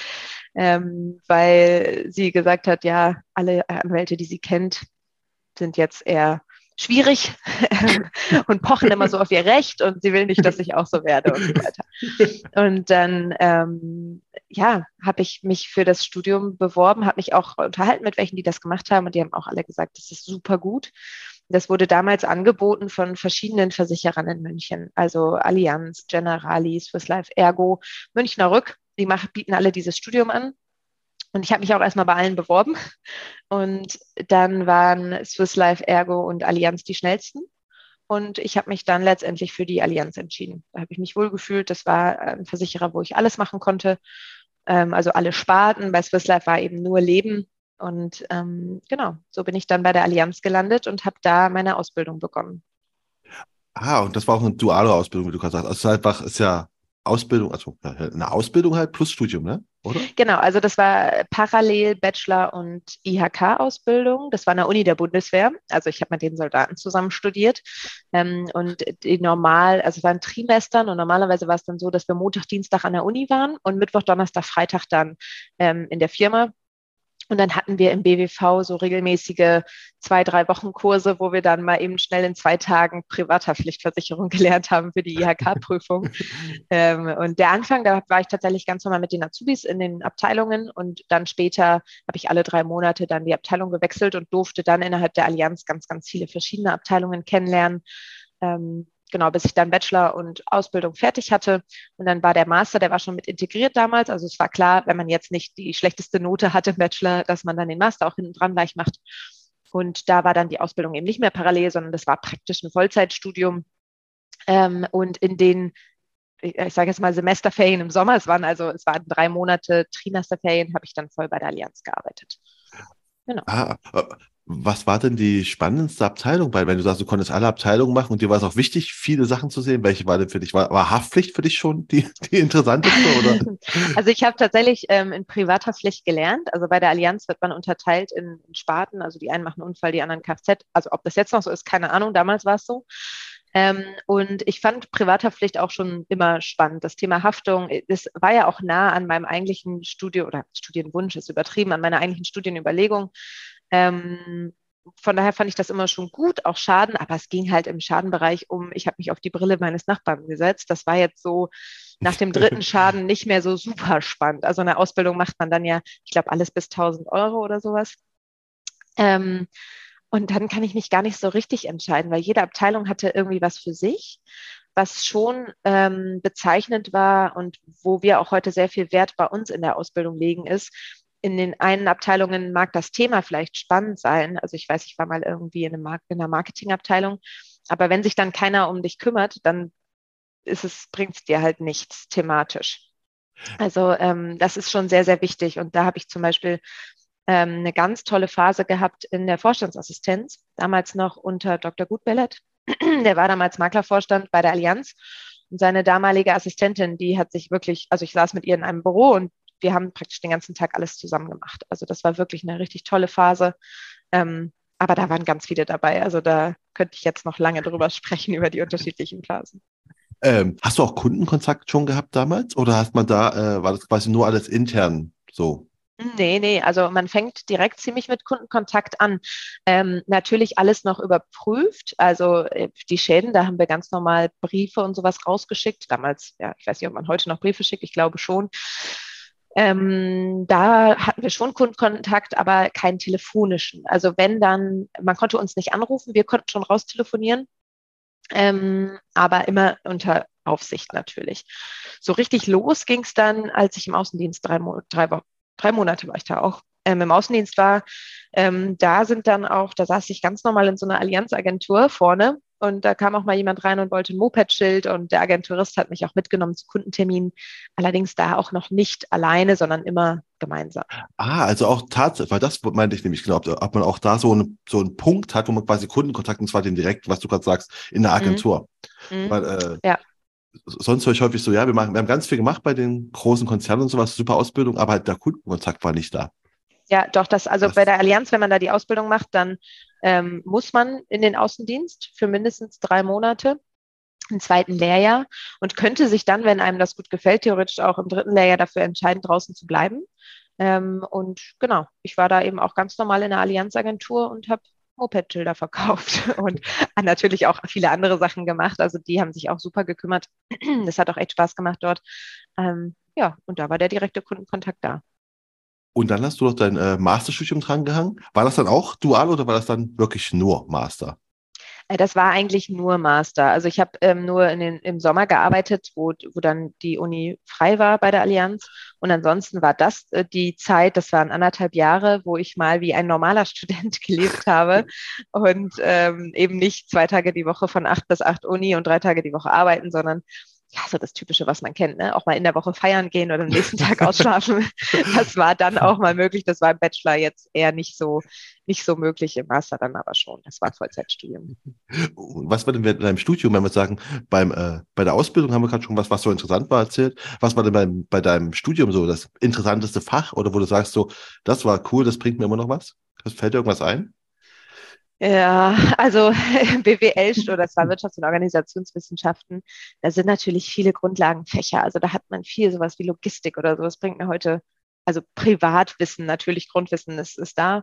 ähm, weil sie gesagt hat, ja, alle Anwälte, die sie kennt, sind jetzt eher schwierig und pochen immer so auf ihr Recht und sie will nicht, dass ich auch so werde und so weiter. Und dann, ähm, ja, habe ich mich für das Studium beworben, habe mich auch unterhalten mit welchen, die das gemacht haben und die haben auch alle gesagt, das ist super gut. Das wurde damals angeboten von verschiedenen Versicherern in München, also Allianz, Generali, Swiss Life, Ergo, Münchner Rück. Die machen, bieten alle dieses Studium an. Und ich habe mich auch erstmal bei allen beworben. Und dann waren Swiss Life, Ergo und Allianz die schnellsten. und ich habe mich dann letztendlich für die Allianz entschieden. Da habe ich mich wohl gefühlt. Das war ein Versicherer, wo ich alles machen konnte. Ähm, also alle Sparten. Bei Swiss Life war eben nur Leben. Und ähm, genau, so bin ich dann bei der Allianz gelandet und habe da meine Ausbildung begonnen. Ah, und das war auch eine duale Ausbildung, wie du gerade sagst. Also einfach ist ja Ausbildung, also eine Ausbildung halt plus Studium, ne? Oder? Genau, also das war parallel Bachelor- und IHK-Ausbildung. Das war an der Uni der Bundeswehr. Also ich habe mit den Soldaten zusammen studiert. Ähm, und die normal, also es waren Trimestern und normalerweise war es dann so, dass wir Montag, Dienstag an der Uni waren und Mittwoch, Donnerstag, Freitag dann ähm, in der Firma und dann hatten wir im BWV so regelmäßige zwei, drei Wochen Kurse, wo wir dann mal eben schnell in zwei Tagen Privathaftpflichtversicherung gelernt haben für die IHK-Prüfung. ähm, und der Anfang, da war ich tatsächlich ganz normal mit den Azubis in den Abteilungen und dann später habe ich alle drei Monate dann die Abteilung gewechselt und durfte dann innerhalb der Allianz ganz, ganz viele verschiedene Abteilungen kennenlernen. Ähm, genau, bis ich dann Bachelor und Ausbildung fertig hatte. Und dann war der Master, der war schon mit integriert damals. Also es war klar, wenn man jetzt nicht die schlechteste Note hatte im Bachelor, dass man dann den Master auch hinten dran gleich macht. Und da war dann die Ausbildung eben nicht mehr parallel, sondern das war praktisch ein Vollzeitstudium. Ähm, und in den, ich sage jetzt mal Semesterferien im Sommer, es waren also, es waren drei Monate Trimesterferien, habe ich dann voll bei der Allianz gearbeitet. Genau. Ah, was war denn die spannendste Abteilung? Weil wenn du sagst, du konntest alle Abteilungen machen und dir war es auch wichtig, viele Sachen zu sehen, welche war denn für dich? War, war Haftpflicht für dich schon die, die interessanteste? Oder? Also ich habe tatsächlich ähm, in privater Pflicht gelernt. Also bei der Allianz wird man unterteilt in, in Sparten. Also die einen machen Unfall, die anderen Kfz. Also ob das jetzt noch so ist, keine Ahnung. Damals war es so. Ähm, und ich fand Privathaftpflicht auch schon immer spannend. Das Thema Haftung, das war ja auch nah an meinem eigentlichen Studio oder Studienwunsch ist übertrieben, an meiner eigentlichen Studienüberlegung. Ähm, von daher fand ich das immer schon gut, auch Schaden, aber es ging halt im Schadenbereich um, ich habe mich auf die Brille meines Nachbarn gesetzt. Das war jetzt so nach dem dritten Schaden nicht mehr so super spannend. Also eine Ausbildung macht man dann ja, ich glaube, alles bis 1000 Euro oder sowas. Ähm, und dann kann ich mich gar nicht so richtig entscheiden, weil jede Abteilung hatte irgendwie was für sich, was schon ähm, bezeichnend war und wo wir auch heute sehr viel Wert bei uns in der Ausbildung legen, ist, in den einen Abteilungen mag das Thema vielleicht spannend sein. Also ich weiß, ich war mal irgendwie in, einer Marketingabteilung, aber wenn sich dann keiner um dich kümmert, dann ist es, bringt es dir halt nichts thematisch. Also ähm, das ist schon sehr, sehr wichtig. Und da habe ich zum Beispiel ähm, eine ganz tolle Phase gehabt in der Vorstandsassistenz, damals noch unter Dr. Gutbellet. Der war damals Maklervorstand bei der Allianz. Und seine damalige Assistentin, die hat sich wirklich, also ich saß mit ihr in einem Büro und wir haben praktisch den ganzen Tag alles zusammen gemacht. Also das war wirklich eine richtig tolle Phase. Ähm, aber da waren ganz viele dabei. Also da könnte ich jetzt noch lange drüber sprechen, über die unterschiedlichen Phasen. Ähm, hast du auch Kundenkontakt schon gehabt damals? Oder hast man da, äh, war das quasi nur alles intern so? Nee, nee, also man fängt direkt ziemlich mit Kundenkontakt an. Ähm, natürlich alles noch überprüft. Also äh, die Schäden, da haben wir ganz normal Briefe und sowas rausgeschickt. Damals, ja, ich weiß nicht, ob man heute noch Briefe schickt, ich glaube schon. Ähm, da hatten wir schon Kundenkontakt, aber keinen telefonischen. Also wenn dann, man konnte uns nicht anrufen, wir konnten schon raustelefonieren, ähm, aber immer unter Aufsicht natürlich. So richtig los ging es dann, als ich im Außendienst drei, drei, drei Monate war ich da auch ähm, im Außendienst war. Ähm, da sind dann auch, da saß ich ganz normal in so einer Allianzagentur vorne und da kam auch mal jemand rein und wollte ein Moped-Schild und der Agenturist hat mich auch mitgenommen zu Kundenterminen. Allerdings da auch noch nicht alleine, sondern immer gemeinsam. Ah, also auch tatsächlich, weil das meinte ich nämlich genau, ob man auch da so, eine, so einen Punkt hat, wo man quasi Kundenkontakt, und zwar den direkt, was du gerade sagst, in der mhm. Agentur. Mhm. Weil, äh, ja. Sonst höre ich häufig so, ja, wir, machen, wir haben ganz viel gemacht bei den großen Konzernen und sowas, super Ausbildung, aber halt der Kundenkontakt war nicht da. Ja, doch, das, also das bei der Allianz, wenn man da die Ausbildung macht, dann ähm, muss man in den Außendienst für mindestens drei Monate im zweiten Lehrjahr und könnte sich dann, wenn einem das gut gefällt, theoretisch auch im dritten Lehrjahr dafür entscheiden, draußen zu bleiben. Ähm, und genau, ich war da eben auch ganz normal in der Allianzagentur und habe Moped-Schilder verkauft und natürlich auch viele andere Sachen gemacht. Also die haben sich auch super gekümmert. Das hat auch echt Spaß gemacht dort. Ähm, ja, und da war der direkte Kundenkontakt da. Und dann hast du noch dein äh, Masterstudium drangehangen. War das dann auch dual oder war das dann wirklich nur Master? Äh, das war eigentlich nur Master. Also ich habe ähm, nur den, im Sommer gearbeitet, wo, wo dann die Uni frei war bei der Allianz. Und ansonsten war das äh, die Zeit, das waren anderthalb Jahre, wo ich mal wie ein normaler Student gelebt habe und ähm, eben nicht zwei Tage die Woche von acht bis acht Uni und drei Tage die Woche arbeiten, sondern ja, so das Typische, was man kennt, ne? auch mal in der Woche feiern gehen oder am nächsten Tag ausschlafen. Das war dann auch mal möglich. Das war im Bachelor jetzt eher nicht so, nicht so möglich, im Master dann aber schon. Das war Vollzeitstudium. Was war denn in deinem Studium, wenn wir sagen, beim, äh, bei der Ausbildung haben wir gerade schon was, was so interessant war, erzählt. Was war denn beim, bei deinem Studium so das interessanteste Fach oder wo du sagst so, das war cool, das bringt mir immer noch was? Fällt dir irgendwas ein? Ja, also BWL oder war Wirtschafts- und Organisationswissenschaften, da sind natürlich viele Grundlagenfächer. Also da hat man viel sowas wie Logistik oder so. Das bringt mir heute, also Privatwissen, natürlich Grundwissen ist, ist da.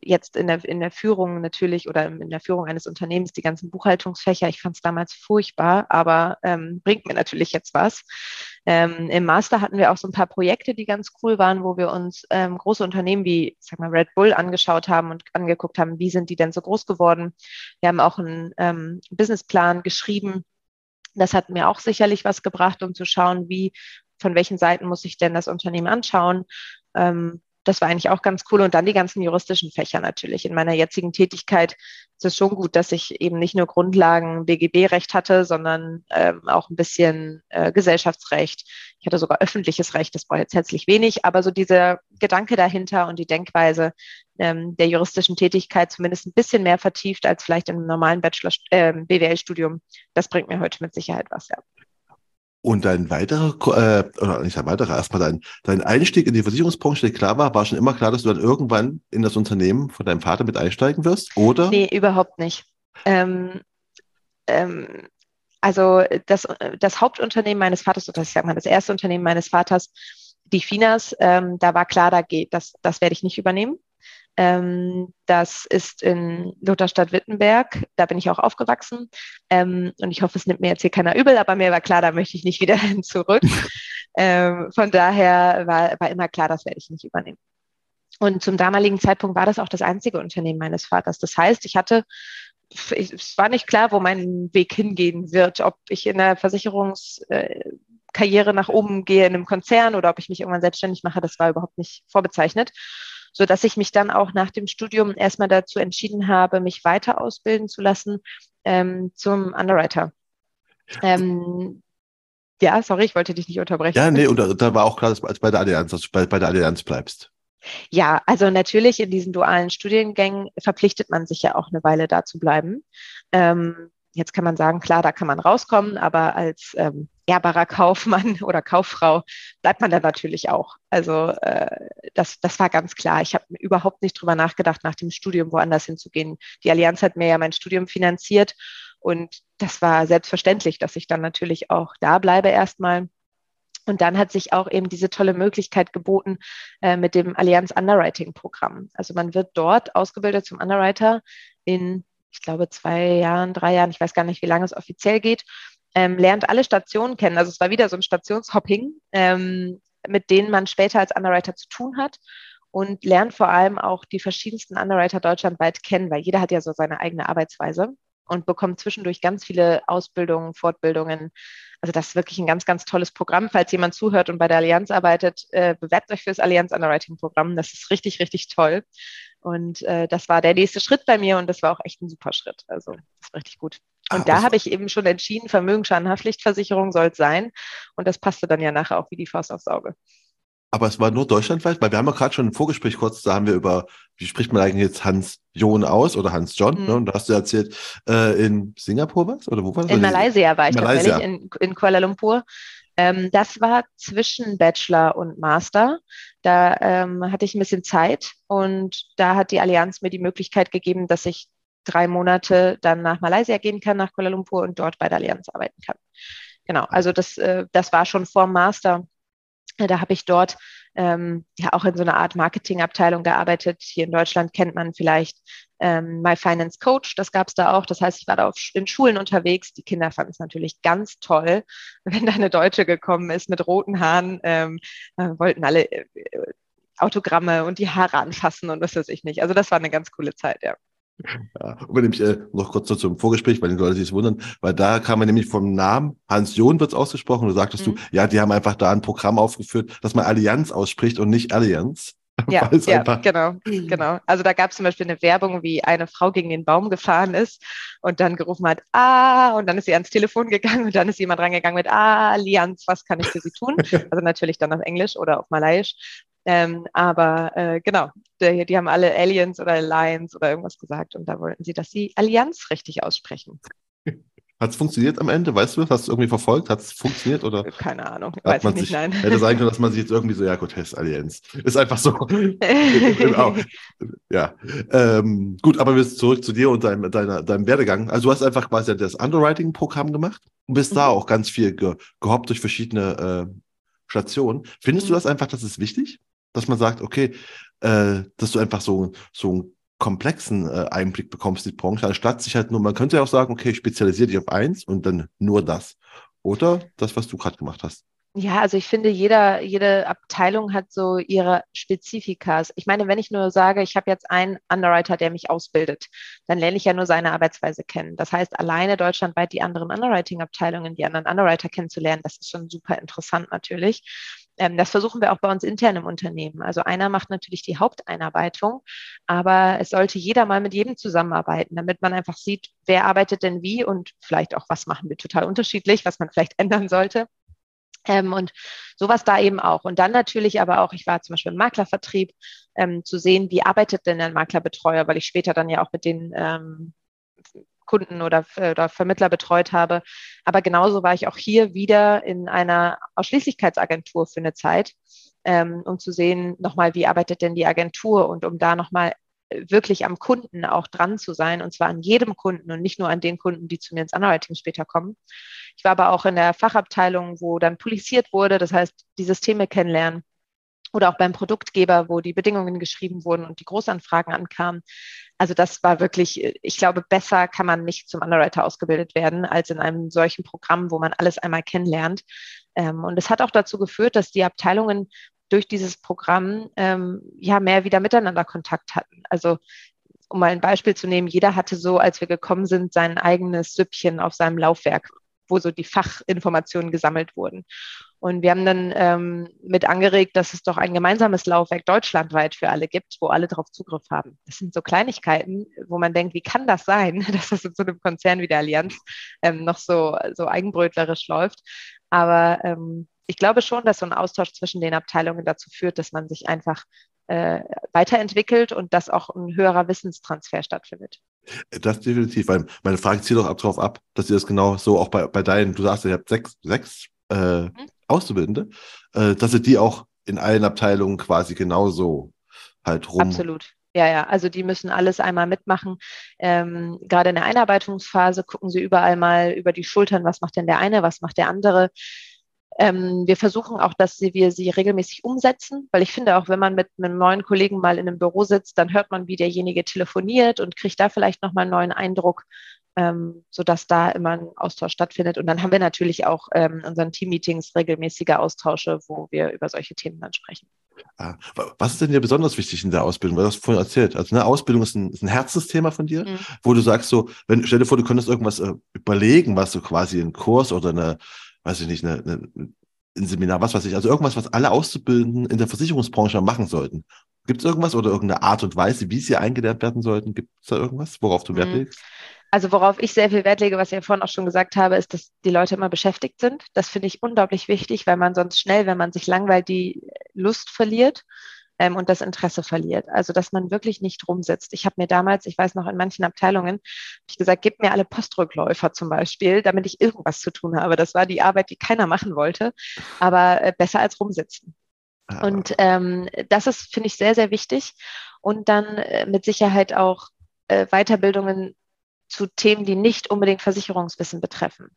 Jetzt in der, in der Führung natürlich oder in der Führung eines Unternehmens die ganzen Buchhaltungsfächer. Ich fand es damals furchtbar, aber ähm, bringt mir natürlich jetzt was. Ähm, Im Master hatten wir auch so ein paar Projekte, die ganz cool waren, wo wir uns ähm, große Unternehmen wie, sag mal, Red Bull angeschaut haben und angeguckt haben, wie sind die denn so groß geworden. Wir haben auch einen ähm, Businessplan geschrieben. Das hat mir auch sicherlich was gebracht, um zu schauen, wie, von welchen Seiten muss ich denn das Unternehmen anschauen. Ähm, das war eigentlich auch ganz cool. Und dann die ganzen juristischen Fächer natürlich. In meiner jetzigen Tätigkeit ist es schon gut, dass ich eben nicht nur Grundlagen BGB-Recht hatte, sondern ähm, auch ein bisschen äh, Gesellschaftsrecht. Ich hatte sogar öffentliches Recht, das war jetzt herzlich wenig, aber so dieser Gedanke dahinter und die Denkweise ähm, der juristischen Tätigkeit zumindest ein bisschen mehr vertieft als vielleicht im normalen Bachelor äh, BWL-Studium, das bringt mir heute mit Sicherheit was, ja. Und dein weiterer, äh, oder nicht ein weiterer, erstmal dein, dein Einstieg in die Versicherungsbranche, der klar war, war schon immer klar, dass du dann irgendwann in das Unternehmen von deinem Vater mit einsteigen wirst, oder? Nee, überhaupt nicht. Ähm, ähm, also das, das Hauptunternehmen meines Vaters, oder ich sag mal, das erste Unternehmen meines Vaters, die Finas, ähm, da war klar, da geht, das, das werde ich nicht übernehmen. Ähm, das ist in Lutherstadt-Wittenberg. Da bin ich auch aufgewachsen. Ähm, und ich hoffe, es nimmt mir jetzt hier keiner übel, aber mir war klar, da möchte ich nicht wieder hin zurück. Ähm, von daher war, war immer klar, das werde ich nicht übernehmen. Und zum damaligen Zeitpunkt war das auch das einzige Unternehmen meines Vaters. Das heißt, ich hatte, es war nicht klar, wo mein Weg hingehen wird, ob ich in der Versicherungskarriere äh, nach oben gehe in einem Konzern oder ob ich mich irgendwann selbstständig mache. Das war überhaupt nicht vorbezeichnet so dass ich mich dann auch nach dem Studium erstmal dazu entschieden habe, mich weiter ausbilden zu lassen ähm, zum Underwriter. Ähm, ja, sorry, ich wollte dich nicht unterbrechen. Ja, nee, und da, war auch klar, dass du bei der Allianz, dass du bei, bei der Allianz bleibst. Ja, also natürlich in diesen dualen Studiengängen verpflichtet man sich ja auch eine Weile da zu bleiben. Ähm, jetzt kann man sagen, klar, da kann man rauskommen, aber als ähm, ehrbarer Kaufmann oder Kauffrau bleibt man da natürlich auch. Also äh, das, das war ganz klar. Ich habe überhaupt nicht drüber nachgedacht, nach dem Studium woanders hinzugehen. Die Allianz hat mir ja mein Studium finanziert und das war selbstverständlich, dass ich dann natürlich auch da bleibe erstmal. Und dann hat sich auch eben diese tolle Möglichkeit geboten äh, mit dem Allianz Underwriting Programm. Also man wird dort ausgebildet zum Underwriter in ich glaube, zwei Jahren, drei Jahren, ich weiß gar nicht, wie lange es offiziell geht, ähm, lernt alle Stationen kennen. Also es war wieder so ein Stationshopping, ähm, mit denen man später als Underwriter zu tun hat und lernt vor allem auch die verschiedensten Underwriter deutschlandweit kennen, weil jeder hat ja so seine eigene Arbeitsweise und bekommt zwischendurch ganz viele Ausbildungen, Fortbildungen. Also das ist wirklich ein ganz, ganz tolles Programm. Falls jemand zuhört und bei der Allianz arbeitet, äh, bewerbt euch für das Allianz Underwriting Programm. Das ist richtig, richtig toll. Und äh, das war der nächste Schritt bei mir und das war auch echt ein super Schritt. Also das war richtig gut. Und ah, da habe ich eben schon entschieden, Vermögensschadenhaftpflichtversicherung soll es sein. Und das passte dann ja nachher auch wie die Faust aufs Auge. Aber es war nur deutschlandweit, weil wir haben ja gerade schon im Vorgespräch kurz, da haben wir über, wie spricht man eigentlich jetzt Hans John aus oder Hans John? Mhm. Ne? Und da hast du erzählt, äh, in Singapur was? Oder wo war das? In Malaysia war ich Malaysia. tatsächlich, in, in Kuala Lumpur. Ähm, das war zwischen Bachelor und Master. Da ähm, hatte ich ein bisschen Zeit und da hat die Allianz mir die Möglichkeit gegeben, dass ich drei Monate dann nach Malaysia gehen kann, nach Kuala Lumpur und dort bei der Allianz arbeiten kann. Genau, also das, äh, das war schon vor Master. Da habe ich dort ähm, ja auch in so einer Art Marketingabteilung gearbeitet. Hier in Deutschland kennt man vielleicht ähm, My Finance Coach, das gab es da auch. Das heißt, ich war da auf, in Schulen unterwegs. Die Kinder fanden es natürlich ganz toll, wenn da eine Deutsche gekommen ist mit roten Haaren, ähm, äh, wollten alle äh, Autogramme und die Haare anfassen und was weiß ich nicht. Also das war eine ganz coole Zeit, ja. Ja, und wenn ich äh, noch kurz zum Vorgespräch, weil die Leute sich wundern, weil da kam man nämlich vom Namen, Hans John wird es ausgesprochen, du sagtest mhm. du, ja, die haben einfach da ein Programm aufgeführt, dass man Allianz ausspricht und nicht Allianz. Ja, ja genau, genau. Also da gab es zum Beispiel eine Werbung, wie eine Frau gegen den Baum gefahren ist und dann gerufen hat, ah, und dann ist sie ans Telefon gegangen und dann ist jemand rangegangen mit, ah, Allianz, was kann ich für Sie tun? also natürlich dann auf Englisch oder auf Malayisch. Ähm, aber äh, genau, die, die, haben alle Aliens oder Alliance oder irgendwas gesagt und da wollten sie, dass sie Allianz richtig aussprechen. Hat es funktioniert am Ende? Weißt du, hast du irgendwie verfolgt? Hat es funktioniert oder? Keine Ahnung, weiß man ich nicht, nein. Hätte sein können, dass man sich jetzt irgendwie so, ja gut, Hess Allianz. Ist einfach so. ja. Ähm, gut, aber wir sind zurück zu dir und deinem, deiner, deinem Werdegang. Also du hast einfach quasi das Underwriting-Programm gemacht und bist mhm. da auch ganz viel ge gehoppt durch verschiedene äh, Stationen. Findest mhm. du das einfach, das ist wichtig? Dass man sagt, okay, äh, dass du einfach so, so ein komplexen äh, Einblick bekommst, die Branche, anstatt sich halt nur, man könnte ja auch sagen, okay, ich spezialisiere dich auf eins und dann nur das. Oder das, was du gerade gemacht hast. Ja, also ich finde, jeder, jede Abteilung hat so ihre Spezifikas. Ich meine, wenn ich nur sage, ich habe jetzt einen Underwriter, der mich ausbildet, dann lerne ich ja nur seine Arbeitsweise kennen. Das heißt, alleine deutschlandweit die anderen Underwriting-Abteilungen, die anderen Underwriter kennenzulernen, das ist schon super interessant natürlich. Ähm, das versuchen wir auch bei uns intern im Unternehmen. Also einer macht natürlich die Haupteinarbeitung, aber es sollte jeder mal mit jedem zusammenarbeiten, damit man einfach sieht, wer arbeitet denn wie und vielleicht auch, was machen wir total unterschiedlich, was man vielleicht ändern sollte. Ähm, und sowas da eben auch. Und dann natürlich aber auch, ich war zum Beispiel im Maklervertrieb, ähm, zu sehen, wie arbeitet denn ein Maklerbetreuer, weil ich später dann ja auch mit den ähm, Kunden oder, oder Vermittler betreut habe. Aber genauso war ich auch hier wieder in einer Ausschließlichkeitsagentur für eine Zeit, ähm, um zu sehen, nochmal, wie arbeitet denn die Agentur und um da nochmal wirklich am Kunden auch dran zu sein, und zwar an jedem Kunden und nicht nur an den Kunden, die zu mir ins Underwriting später kommen. Ich war aber auch in der Fachabteilung, wo dann poliziert wurde, das heißt, die Systeme kennenlernen. Oder auch beim Produktgeber, wo die Bedingungen geschrieben wurden und die Großanfragen ankamen. Also das war wirklich, ich glaube, besser kann man nicht zum Underwriter ausgebildet werden, als in einem solchen Programm, wo man alles einmal kennenlernt. Ähm, und es hat auch dazu geführt, dass die Abteilungen durch dieses Programm ähm, ja mehr wieder miteinander Kontakt hatten. Also um mal ein Beispiel zu nehmen, jeder hatte so, als wir gekommen sind, sein eigenes Süppchen auf seinem Laufwerk wo so die Fachinformationen gesammelt wurden. Und wir haben dann ähm, mit angeregt, dass es doch ein gemeinsames Laufwerk deutschlandweit für alle gibt, wo alle darauf Zugriff haben. Das sind so Kleinigkeiten, wo man denkt, wie kann das sein, dass das in so einem Konzern wie der Allianz ähm, noch so, so eigenbrötlerisch läuft. Aber ähm, ich glaube schon, dass so ein Austausch zwischen den Abteilungen dazu führt, dass man sich einfach äh, weiterentwickelt und dass auch ein höherer Wissenstransfer stattfindet. Das definitiv, weil meine Frage zielt doch ab, darauf ab, dass ihr das genau so auch bei, bei deinen, du sagst, ihr habt sechs, sechs äh, mhm. Auszubildende, äh, dass ihr die auch in allen Abteilungen quasi genauso halt rum. Absolut. Ja, ja, also die müssen alles einmal mitmachen. Ähm, gerade in der Einarbeitungsphase gucken sie überall mal über die Schultern, was macht denn der eine, was macht der andere. Ähm, wir versuchen auch, dass wir sie regelmäßig umsetzen, weil ich finde, auch wenn man mit einem neuen Kollegen mal in einem Büro sitzt, dann hört man, wie derjenige telefoniert und kriegt da vielleicht nochmal einen neuen Eindruck, ähm, sodass da immer ein Austausch stattfindet. Und dann haben wir natürlich auch ähm, in unseren Team-Meetings regelmäßige Austausche, wo wir über solche Themen dann sprechen. Ah, was ist denn dir besonders wichtig in der Ausbildung? Du hast vorhin erzählt. Also eine Ausbildung ist ein, ist ein Herzensthema von dir, mhm. wo du sagst so, wenn, stell dir vor, du könntest irgendwas äh, überlegen, was du quasi einen Kurs oder eine, weiß ich nicht, eine, eine, ein Seminar, was weiß ich, also irgendwas, was alle Auszubildenden in der Versicherungsbranche machen sollten. Gibt es irgendwas oder irgendeine Art und Weise, wie sie eingelernt werden sollten? Gibt es da irgendwas, worauf du Wert mhm. legst? Also worauf ich sehr viel Wert lege, was ich ja vorhin auch schon gesagt habe, ist, dass die Leute immer beschäftigt sind. Das finde ich unglaublich wichtig, weil man sonst schnell, wenn man sich langweilt, die Lust verliert ähm, und das Interesse verliert. Also dass man wirklich nicht rumsitzt. Ich habe mir damals, ich weiß noch, in manchen Abteilungen, ich gesagt, gib mir alle Postrückläufer zum Beispiel, damit ich irgendwas zu tun habe. Das war die Arbeit, die keiner machen wollte, aber äh, besser als rumsitzen. Ah. Und ähm, das ist, finde ich, sehr, sehr wichtig. Und dann äh, mit Sicherheit auch äh, Weiterbildungen zu Themen, die nicht unbedingt Versicherungswissen betreffen.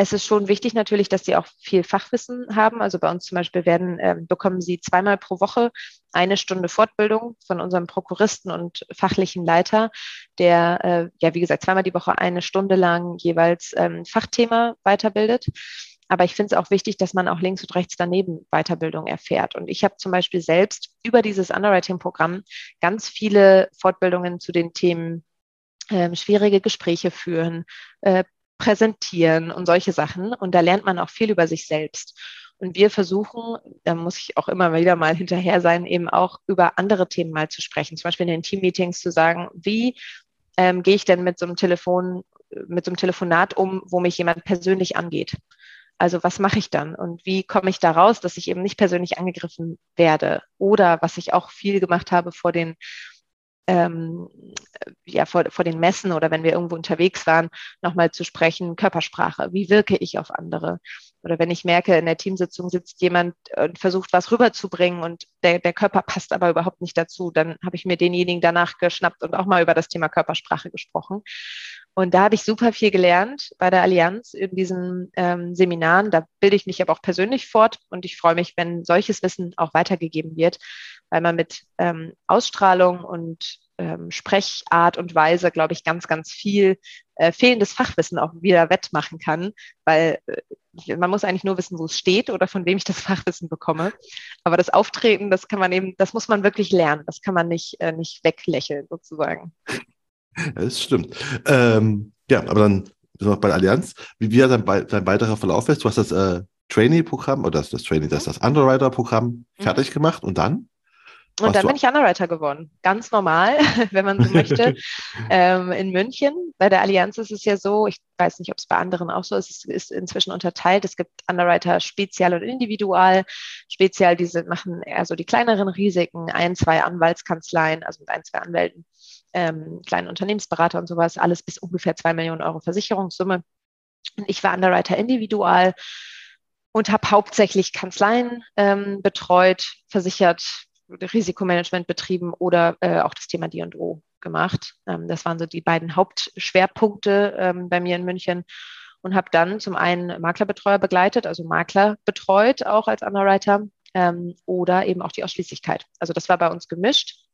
Es ist schon wichtig natürlich, dass sie auch viel Fachwissen haben. Also bei uns zum Beispiel werden, äh, bekommen sie zweimal pro Woche eine Stunde Fortbildung von unserem Prokuristen und fachlichen Leiter, der, äh, ja, wie gesagt, zweimal die Woche eine Stunde lang jeweils ähm, Fachthema weiterbildet. Aber ich finde es auch wichtig, dass man auch links und rechts daneben Weiterbildung erfährt. Und ich habe zum Beispiel selbst über dieses Underwriting-Programm ganz viele Fortbildungen zu den Themen ähm, schwierige Gespräche führen, äh, präsentieren und solche Sachen. Und da lernt man auch viel über sich selbst. Und wir versuchen, da muss ich auch immer wieder mal hinterher sein, eben auch über andere Themen mal zu sprechen. Zum Beispiel in den Teammeetings zu sagen, wie ähm, gehe ich denn mit so einem Telefon, mit so einem Telefonat um, wo mich jemand persönlich angeht? Also was mache ich dann und wie komme ich da raus, dass ich eben nicht persönlich angegriffen werde? Oder was ich auch viel gemacht habe vor den ähm, ja, vor, vor den Messen oder wenn wir irgendwo unterwegs waren, nochmal zu sprechen, Körpersprache, wie wirke ich auf andere? Oder wenn ich merke, in der Teamsitzung sitzt jemand und versucht, was rüberzubringen und der, der Körper passt aber überhaupt nicht dazu, dann habe ich mir denjenigen danach geschnappt und auch mal über das Thema Körpersprache gesprochen. Und da habe ich super viel gelernt bei der Allianz in diesen ähm, Seminaren. Da bilde ich mich aber auch persönlich fort und ich freue mich, wenn solches Wissen auch weitergegeben wird, weil man mit ähm, Ausstrahlung und ähm, Sprechart und Weise, glaube ich, ganz, ganz viel äh, fehlendes Fachwissen auch wieder wettmachen kann, weil äh, man muss eigentlich nur wissen, wo es steht oder von wem ich das Fachwissen bekomme. Aber das Auftreten, das kann man eben, das muss man wirklich lernen. Das kann man nicht, äh, nicht weglächeln sozusagen. Das stimmt. Ähm, ja, aber dann sind wir noch bei der Allianz. Wie, wie dein, dein weiterer Verlauf ist, du hast das äh, Trainee-Programm oder das, das Trainee, das, das Underwriter-Programm mhm. fertig gemacht und dann? Und dann bin ich Underwriter geworden. Ganz normal, wenn man so möchte. ähm, in München. Bei der Allianz ist es ja so, ich weiß nicht, ob es bei anderen auch so ist, es ist inzwischen unterteilt. Es gibt Underwriter Spezial und Individual. Spezial, diese machen eher so die kleineren Risiken, ein, zwei Anwaltskanzleien, also mit ein, zwei Anwälten ähm, kleinen Unternehmensberater und sowas, alles bis ungefähr zwei Millionen Euro Versicherungssumme. Und ich war Underwriter individual und habe hauptsächlich Kanzleien ähm, betreut, versichert, Risikomanagement betrieben oder äh, auch das Thema D&O gemacht. Ähm, das waren so die beiden Hauptschwerpunkte ähm, bei mir in München und habe dann zum einen Maklerbetreuer begleitet, also Makler betreut auch als Underwriter ähm, oder eben auch die Ausschließlichkeit. Also das war bei uns gemischt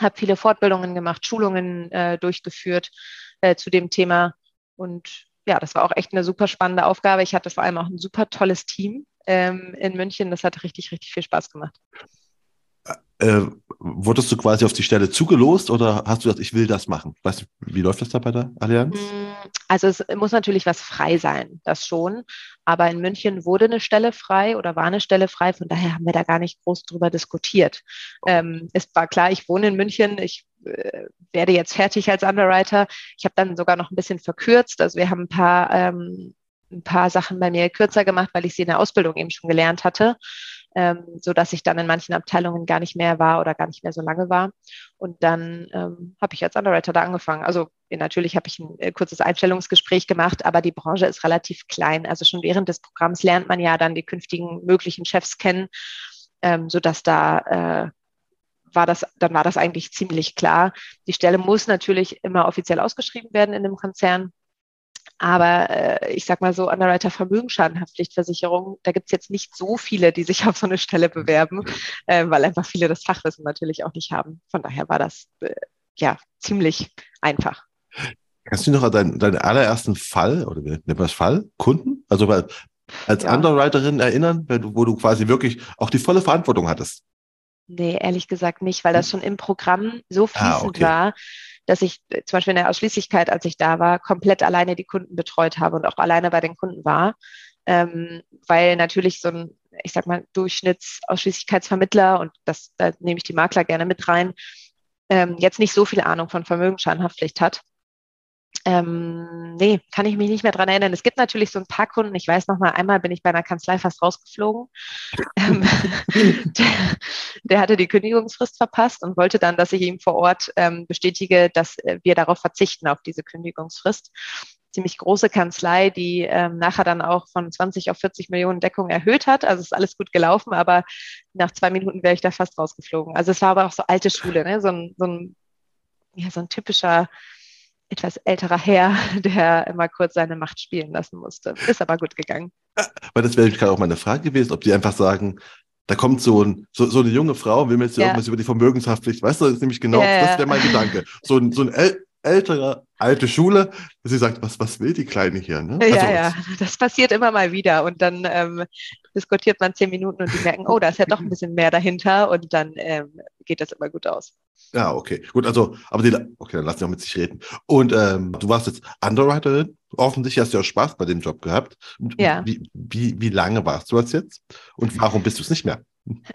habe viele Fortbildungen gemacht, Schulungen äh, durchgeführt äh, zu dem Thema. Und ja, das war auch echt eine super spannende Aufgabe. Ich hatte vor allem auch ein super tolles Team ähm, in München. Das hat richtig, richtig viel Spaß gemacht. Äh, wurdest du quasi auf die Stelle zugelost oder hast du gesagt, ich will das machen? Weißt wie läuft das da bei der Allianz? Mm, also es muss natürlich was frei sein, das schon. Aber in München wurde eine Stelle frei oder war eine Stelle frei. Von daher haben wir da gar nicht groß drüber diskutiert. Ähm, es war klar, ich wohne in München. Ich äh, werde jetzt fertig als Underwriter. Ich habe dann sogar noch ein bisschen verkürzt. Also wir haben ein paar, ähm, ein paar Sachen bei mir kürzer gemacht, weil ich sie in der Ausbildung eben schon gelernt hatte ähm, so dass ich dann in manchen Abteilungen gar nicht mehr war oder gar nicht mehr so lange war. Und dann ähm, habe ich als Underwriter da angefangen. Also natürlich habe ich ein äh, kurzes Einstellungsgespräch gemacht, aber die Branche ist relativ klein. Also schon während des Programms lernt man ja dann die künftigen möglichen Chefs kennen, ähm, so dass da äh, war das, dann war das eigentlich ziemlich klar. Die Stelle muss natürlich immer offiziell ausgeschrieben werden in dem Konzern. Aber äh, ich sag mal so, Underwriter Vermögensschadenhaftpflichtversicherung, da gibt es jetzt nicht so viele, die sich auf so eine Stelle bewerben, äh, weil einfach viele das Fachwissen natürlich auch nicht haben. Von daher war das äh, ja ziemlich einfach. Kannst du noch an deinen, deinen allerersten Fall oder wie nennt man das Fall? Kunden? Also als ja. Underwriterin erinnern, wo du quasi wirklich auch die volle Verantwortung hattest? Nee, ehrlich gesagt nicht, weil das schon im Programm so fließend ah, okay. war, dass ich äh, zum Beispiel in der Ausschließlichkeit, als ich da war, komplett alleine die Kunden betreut habe und auch alleine bei den Kunden war. Ähm, weil natürlich so ein, ich sag mal, Durchschnittsausschließlichkeitsvermittler und das, da nehme ich die Makler gerne mit rein, ähm, jetzt nicht so viel Ahnung von Vermögensschadenhaftpflicht hat. Ähm, nee, kann ich mich nicht mehr dran erinnern. Es gibt natürlich so ein paar Kunden, ich weiß noch mal, einmal bin ich bei einer Kanzlei fast rausgeflogen. Ähm, der, der, hatte die Kündigungsfrist verpasst und wollte dann, dass ich ihm vor Ort ähm, bestätige, dass äh, wir darauf verzichten, auf diese Kündigungsfrist. Ziemlich große Kanzlei, die ähm, nachher dann auch von 20 auf 40 Millionen Deckung erhöht hat. Also ist alles gut gelaufen, aber nach zwei Minuten wäre ich da fast rausgeflogen. Also es war aber auch so alte Schule, ne? so, ein, so ein, ja, so ein typischer etwas älterer Herr, der immer kurz seine Macht spielen lassen musste. Ist aber gut gegangen. Weil das wäre gerade auch meine Frage gewesen, ob die einfach sagen, da kommt so, ein, so, so eine junge Frau, will mir jetzt ja. irgendwas über die Vermögenshaftpflicht, weißt du, das ist nämlich genau, ja, das wäre mein Gedanke. So ein, so ein ältere, alte Schule, dass sie sagt, was, was will die Kleine hier? Ne? Ja, also, ja, das passiert immer mal wieder. Und dann ähm, diskutiert man zehn Minuten und die merken, oh, da ist ja doch ein bisschen mehr dahinter und dann ähm, geht das immer gut aus. Ja, okay. Gut, also, aber die, okay, dann lass sie auch mit sich reden. Und ähm, du warst jetzt Underwriterin. Offensichtlich hast du ja Spaß bei dem Job gehabt. Ja. Wie, wie, wie lange warst du das jetzt? Und warum bist du es nicht mehr?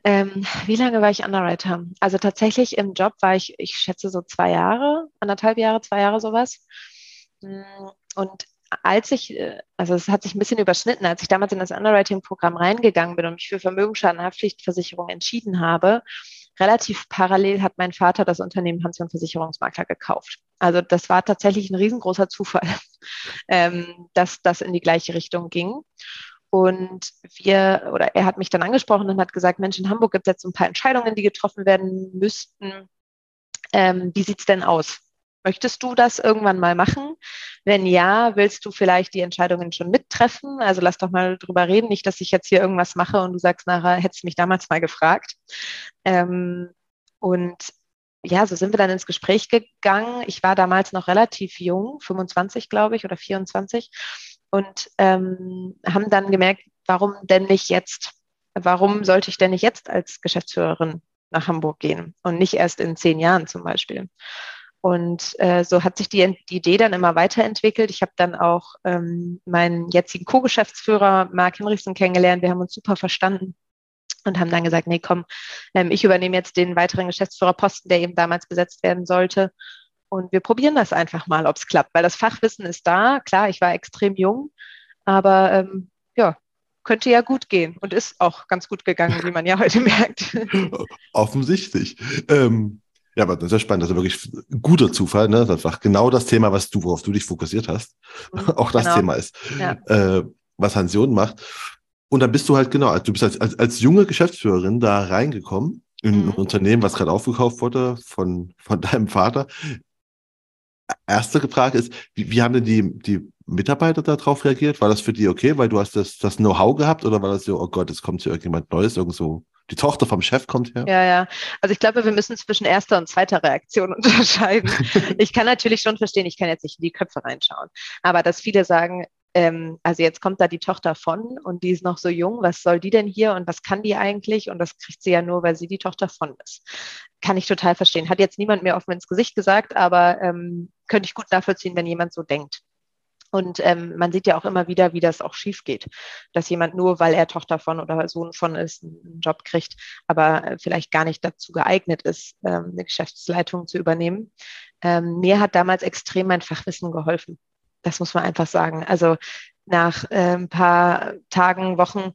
Ähm, wie lange war ich Underwriter? Also tatsächlich im Job war ich, ich schätze so zwei Jahre, anderthalb Jahre, zwei Jahre sowas. Mm, und als ich, äh, also es hat sich ein bisschen überschnitten, als ich damals in das Underwriting-Programm reingegangen bin und mich für Vermögensschadenhaftpflichtversicherung entschieden habe, relativ parallel hat mein Vater das Unternehmen Hans Jung Versicherungsmakler gekauft. Also das war tatsächlich ein riesengroßer Zufall, ähm, dass das in die gleiche Richtung ging. Und wir, oder er hat mich dann angesprochen und hat gesagt, Mensch, in Hamburg gibt es jetzt ein paar Entscheidungen, die getroffen werden müssten. Ähm, wie sieht's denn aus? Möchtest du das irgendwann mal machen? Wenn ja, willst du vielleicht die Entscheidungen schon mittreffen? Also lass doch mal drüber reden. Nicht, dass ich jetzt hier irgendwas mache und du sagst nachher, hättest du mich damals mal gefragt. Ähm, und ja, so sind wir dann ins Gespräch gegangen. Ich war damals noch relativ jung, 25, glaube ich, oder 24 und ähm, haben dann gemerkt, warum denn nicht jetzt? Warum sollte ich denn nicht jetzt als Geschäftsführerin nach Hamburg gehen und nicht erst in zehn Jahren zum Beispiel? Und äh, so hat sich die, die, Idee dann immer weiterentwickelt. Ich habe dann auch ähm, meinen jetzigen Co-Geschäftsführer Mark Hinrichsen kennengelernt. Wir haben uns super verstanden und haben dann gesagt, nee, komm, ähm, ich übernehme jetzt den weiteren Geschäftsführerposten, der eben damals besetzt werden sollte. Und wir probieren das einfach mal, ob es klappt, weil das Fachwissen ist da. Klar, ich war extrem jung, aber ähm, ja, könnte ja gut gehen und ist auch ganz gut gegangen, wie man ja heute merkt. Offensichtlich. Ähm, ja, aber das ist ja spannend. Das ist wirklich ein guter Zufall. Ne? Das war genau das Thema, was du, worauf du dich fokussiert hast. Mhm, auch das genau. Thema ist, ja. äh, was Hansion macht. Und dann bist du halt genau, du bist als, als, als junge Geschäftsführerin da reingekommen in mhm. ein Unternehmen, was gerade aufgekauft wurde von, von deinem Vater erste Frage ist, wie, wie haben denn die, die Mitarbeiter darauf reagiert? War das für die okay, weil du hast das, das Know-how gehabt oder war das so, oh Gott, es kommt hier irgendjemand Neues, irgendwo, die Tochter vom Chef kommt her? Ja, ja. Also ich glaube, wir müssen zwischen erster und zweiter Reaktion unterscheiden. ich kann natürlich schon verstehen, ich kann jetzt nicht in die Köpfe reinschauen, aber dass viele sagen, ähm, also jetzt kommt da die Tochter von und die ist noch so jung, was soll die denn hier und was kann die eigentlich? Und das kriegt sie ja nur, weil sie die Tochter von ist. Kann ich total verstehen. Hat jetzt niemand mir offen ins Gesicht gesagt, aber ähm, könnte ich gut nachvollziehen, wenn jemand so denkt. Und ähm, man sieht ja auch immer wieder, wie das auch schief geht, dass jemand nur, weil er Tochter von oder Sohn von ist, einen Job kriegt, aber äh, vielleicht gar nicht dazu geeignet ist, ähm, eine Geschäftsleitung zu übernehmen. Ähm, mir hat damals extrem mein Fachwissen geholfen. Das muss man einfach sagen. Also nach äh, ein paar Tagen, Wochen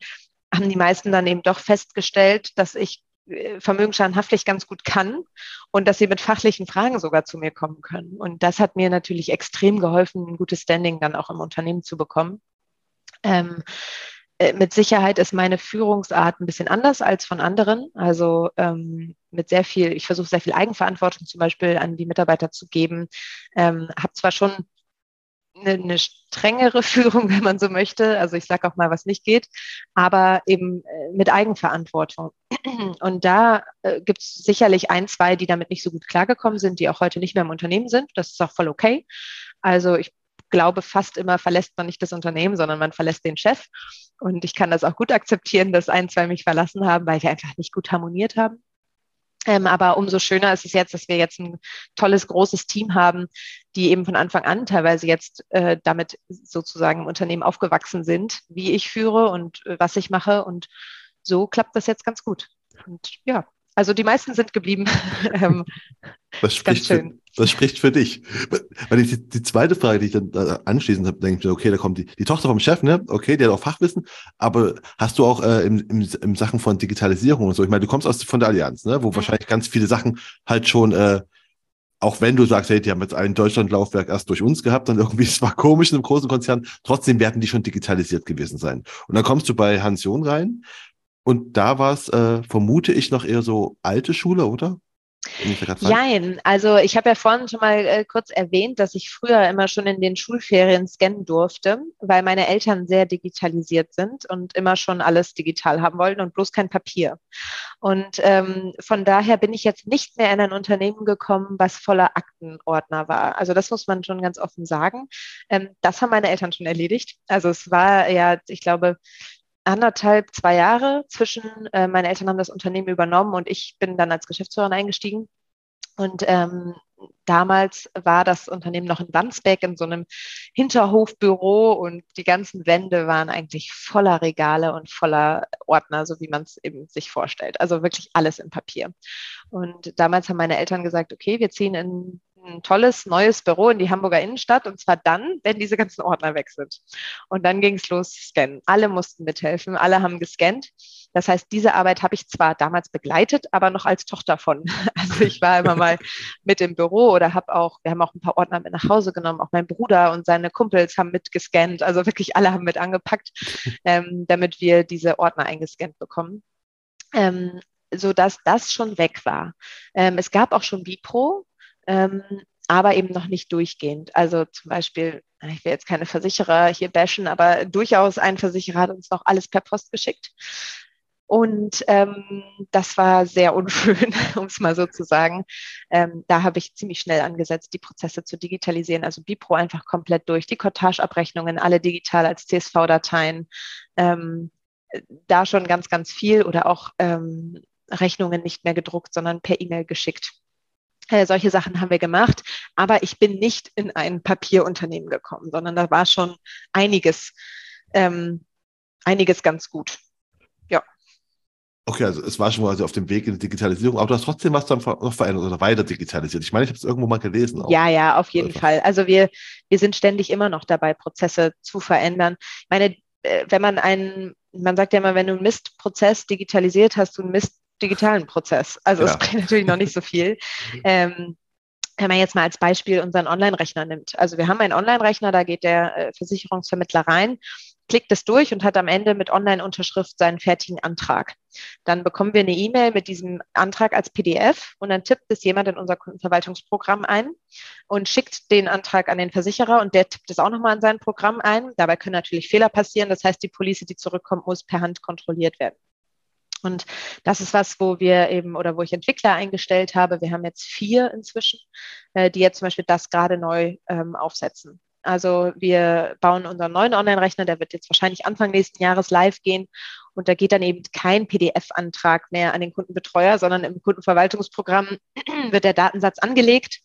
haben die meisten dann eben doch festgestellt, dass ich äh, vermögensschadenhaftlich ganz gut kann und dass sie mit fachlichen Fragen sogar zu mir kommen können. Und das hat mir natürlich extrem geholfen, ein gutes Standing dann auch im Unternehmen zu bekommen. Ähm, äh, mit Sicherheit ist meine Führungsart ein bisschen anders als von anderen. Also ähm, mit sehr viel, ich versuche sehr viel Eigenverantwortung zum Beispiel an die Mitarbeiter zu geben. Ähm, habe zwar schon eine, eine strengere Führung, wenn man so möchte. Also ich sage auch mal, was nicht geht, aber eben äh, mit Eigenverantwortung. Und da äh, gibt es sicherlich ein, zwei, die damit nicht so gut klargekommen sind, die auch heute nicht mehr im Unternehmen sind. Das ist auch voll okay. Also ich glaube, fast immer verlässt man nicht das Unternehmen, sondern man verlässt den Chef. Und ich kann das auch gut akzeptieren, dass ein, zwei mich verlassen haben, weil wir einfach nicht gut harmoniert haben. Ähm, aber umso schöner ist es jetzt, dass wir jetzt ein tolles, großes Team haben, die eben von Anfang an teilweise jetzt äh, damit sozusagen im Unternehmen aufgewachsen sind, wie ich führe und äh, was ich mache. Und so klappt das jetzt ganz gut. Und ja, also die meisten sind geblieben. Ähm, das, spricht für, das spricht für dich. Weil die, die zweite Frage, die ich dann äh, anschließend habe, denke ich mir, okay, da kommt die, die Tochter vom Chef, ne? Okay, die hat auch Fachwissen, aber hast du auch äh, im, im, im Sachen von Digitalisierung und so, ich meine, du kommst aus von der Allianz, ne? Wo mhm. wahrscheinlich ganz viele Sachen halt schon äh, auch wenn du sagst, hey, die haben jetzt ein Deutschlandlaufwerk erst durch uns gehabt und irgendwie, es war komisch in einem großen Konzern, trotzdem werden die schon digitalisiert gewesen sein. Und dann kommst du bei Hans John rein und da war es, äh, vermute ich, noch eher so alte Schule, oder? Nein, also ich habe ja vorhin schon mal äh, kurz erwähnt, dass ich früher immer schon in den Schulferien scannen durfte, weil meine Eltern sehr digitalisiert sind und immer schon alles digital haben wollten und bloß kein Papier. Und ähm, von daher bin ich jetzt nicht mehr in ein Unternehmen gekommen, was voller Aktenordner war. Also das muss man schon ganz offen sagen. Ähm, das haben meine Eltern schon erledigt. Also es war ja, ich glaube, anderthalb, zwei Jahre zwischen, äh, meine Eltern haben das Unternehmen übernommen und ich bin dann als Geschäftsführerin eingestiegen. Und ähm, damals war das Unternehmen noch in Wandsbek in so einem Hinterhofbüro und die ganzen Wände waren eigentlich voller Regale und voller Ordner, so wie man es eben sich vorstellt. Also wirklich alles in Papier. Und damals haben meine Eltern gesagt, okay, wir ziehen in ein tolles neues Büro in die Hamburger Innenstadt und zwar dann, wenn diese ganzen Ordner weg sind. Und dann ging es los, scannen. Alle mussten mithelfen, alle haben gescannt. Das heißt, diese Arbeit habe ich zwar damals begleitet, aber noch als Tochter von. Also ich war immer mal mit im Büro oder habe auch, wir haben auch ein paar Ordner mit nach Hause genommen. Auch mein Bruder und seine Kumpels haben mitgescannt. Also wirklich alle haben mit angepackt, ähm, damit wir diese Ordner eingescannt bekommen. Ähm, so dass das schon weg war. Ähm, es gab auch schon Bipro, ähm, aber eben noch nicht durchgehend. Also zum Beispiel, ich will jetzt keine Versicherer hier bashen, aber durchaus ein Versicherer hat uns noch alles per Post geschickt. Und ähm, das war sehr unschön, um es mal so zu sagen. Ähm, da habe ich ziemlich schnell angesetzt, die Prozesse zu digitalisieren. Also Bipro einfach komplett durch, die Cottage-Abrechnungen alle digital als CSV-Dateien. Ähm, da schon ganz, ganz viel oder auch ähm, Rechnungen nicht mehr gedruckt, sondern per E-Mail geschickt. Äh, solche Sachen haben wir gemacht, aber ich bin nicht in ein Papierunternehmen gekommen, sondern da war schon einiges, ähm, einiges ganz gut. Ja. Okay, also es war schon also auf dem Weg in die Digitalisierung, aber du hast trotzdem was dann noch verändert oder weiter digitalisiert. Ich meine, ich habe es irgendwo mal gelesen. Auch. Ja, ja, auf jeden Fall. Also wir, wir sind ständig immer noch dabei, Prozesse zu verändern. Ich meine, äh, wenn man einen, man sagt ja immer, wenn du einen Mistprozess digitalisiert hast, du einen Mist digitalen Prozess. Also ja. es bringt natürlich noch nicht so viel. Ähm, wenn man jetzt mal als Beispiel unseren Online-Rechner nimmt. Also wir haben einen Online-Rechner, da geht der äh, Versicherungsvermittler rein, klickt es durch und hat am Ende mit Online-Unterschrift seinen fertigen Antrag. Dann bekommen wir eine E-Mail mit diesem Antrag als PDF und dann tippt es jemand in unser Kundenverwaltungsprogramm ein und schickt den Antrag an den Versicherer und der tippt es auch nochmal in sein Programm ein. Dabei können natürlich Fehler passieren. Das heißt, die Police, die zurückkommt, muss per Hand kontrolliert werden. Und das ist was, wo wir eben oder wo ich Entwickler eingestellt habe. Wir haben jetzt vier inzwischen, äh, die jetzt zum Beispiel das gerade neu ähm, aufsetzen. Also wir bauen unseren neuen Online-Rechner, der wird jetzt wahrscheinlich Anfang nächsten Jahres live gehen. Und da geht dann eben kein PDF-Antrag mehr an den Kundenbetreuer, sondern im Kundenverwaltungsprogramm wird der Datensatz angelegt.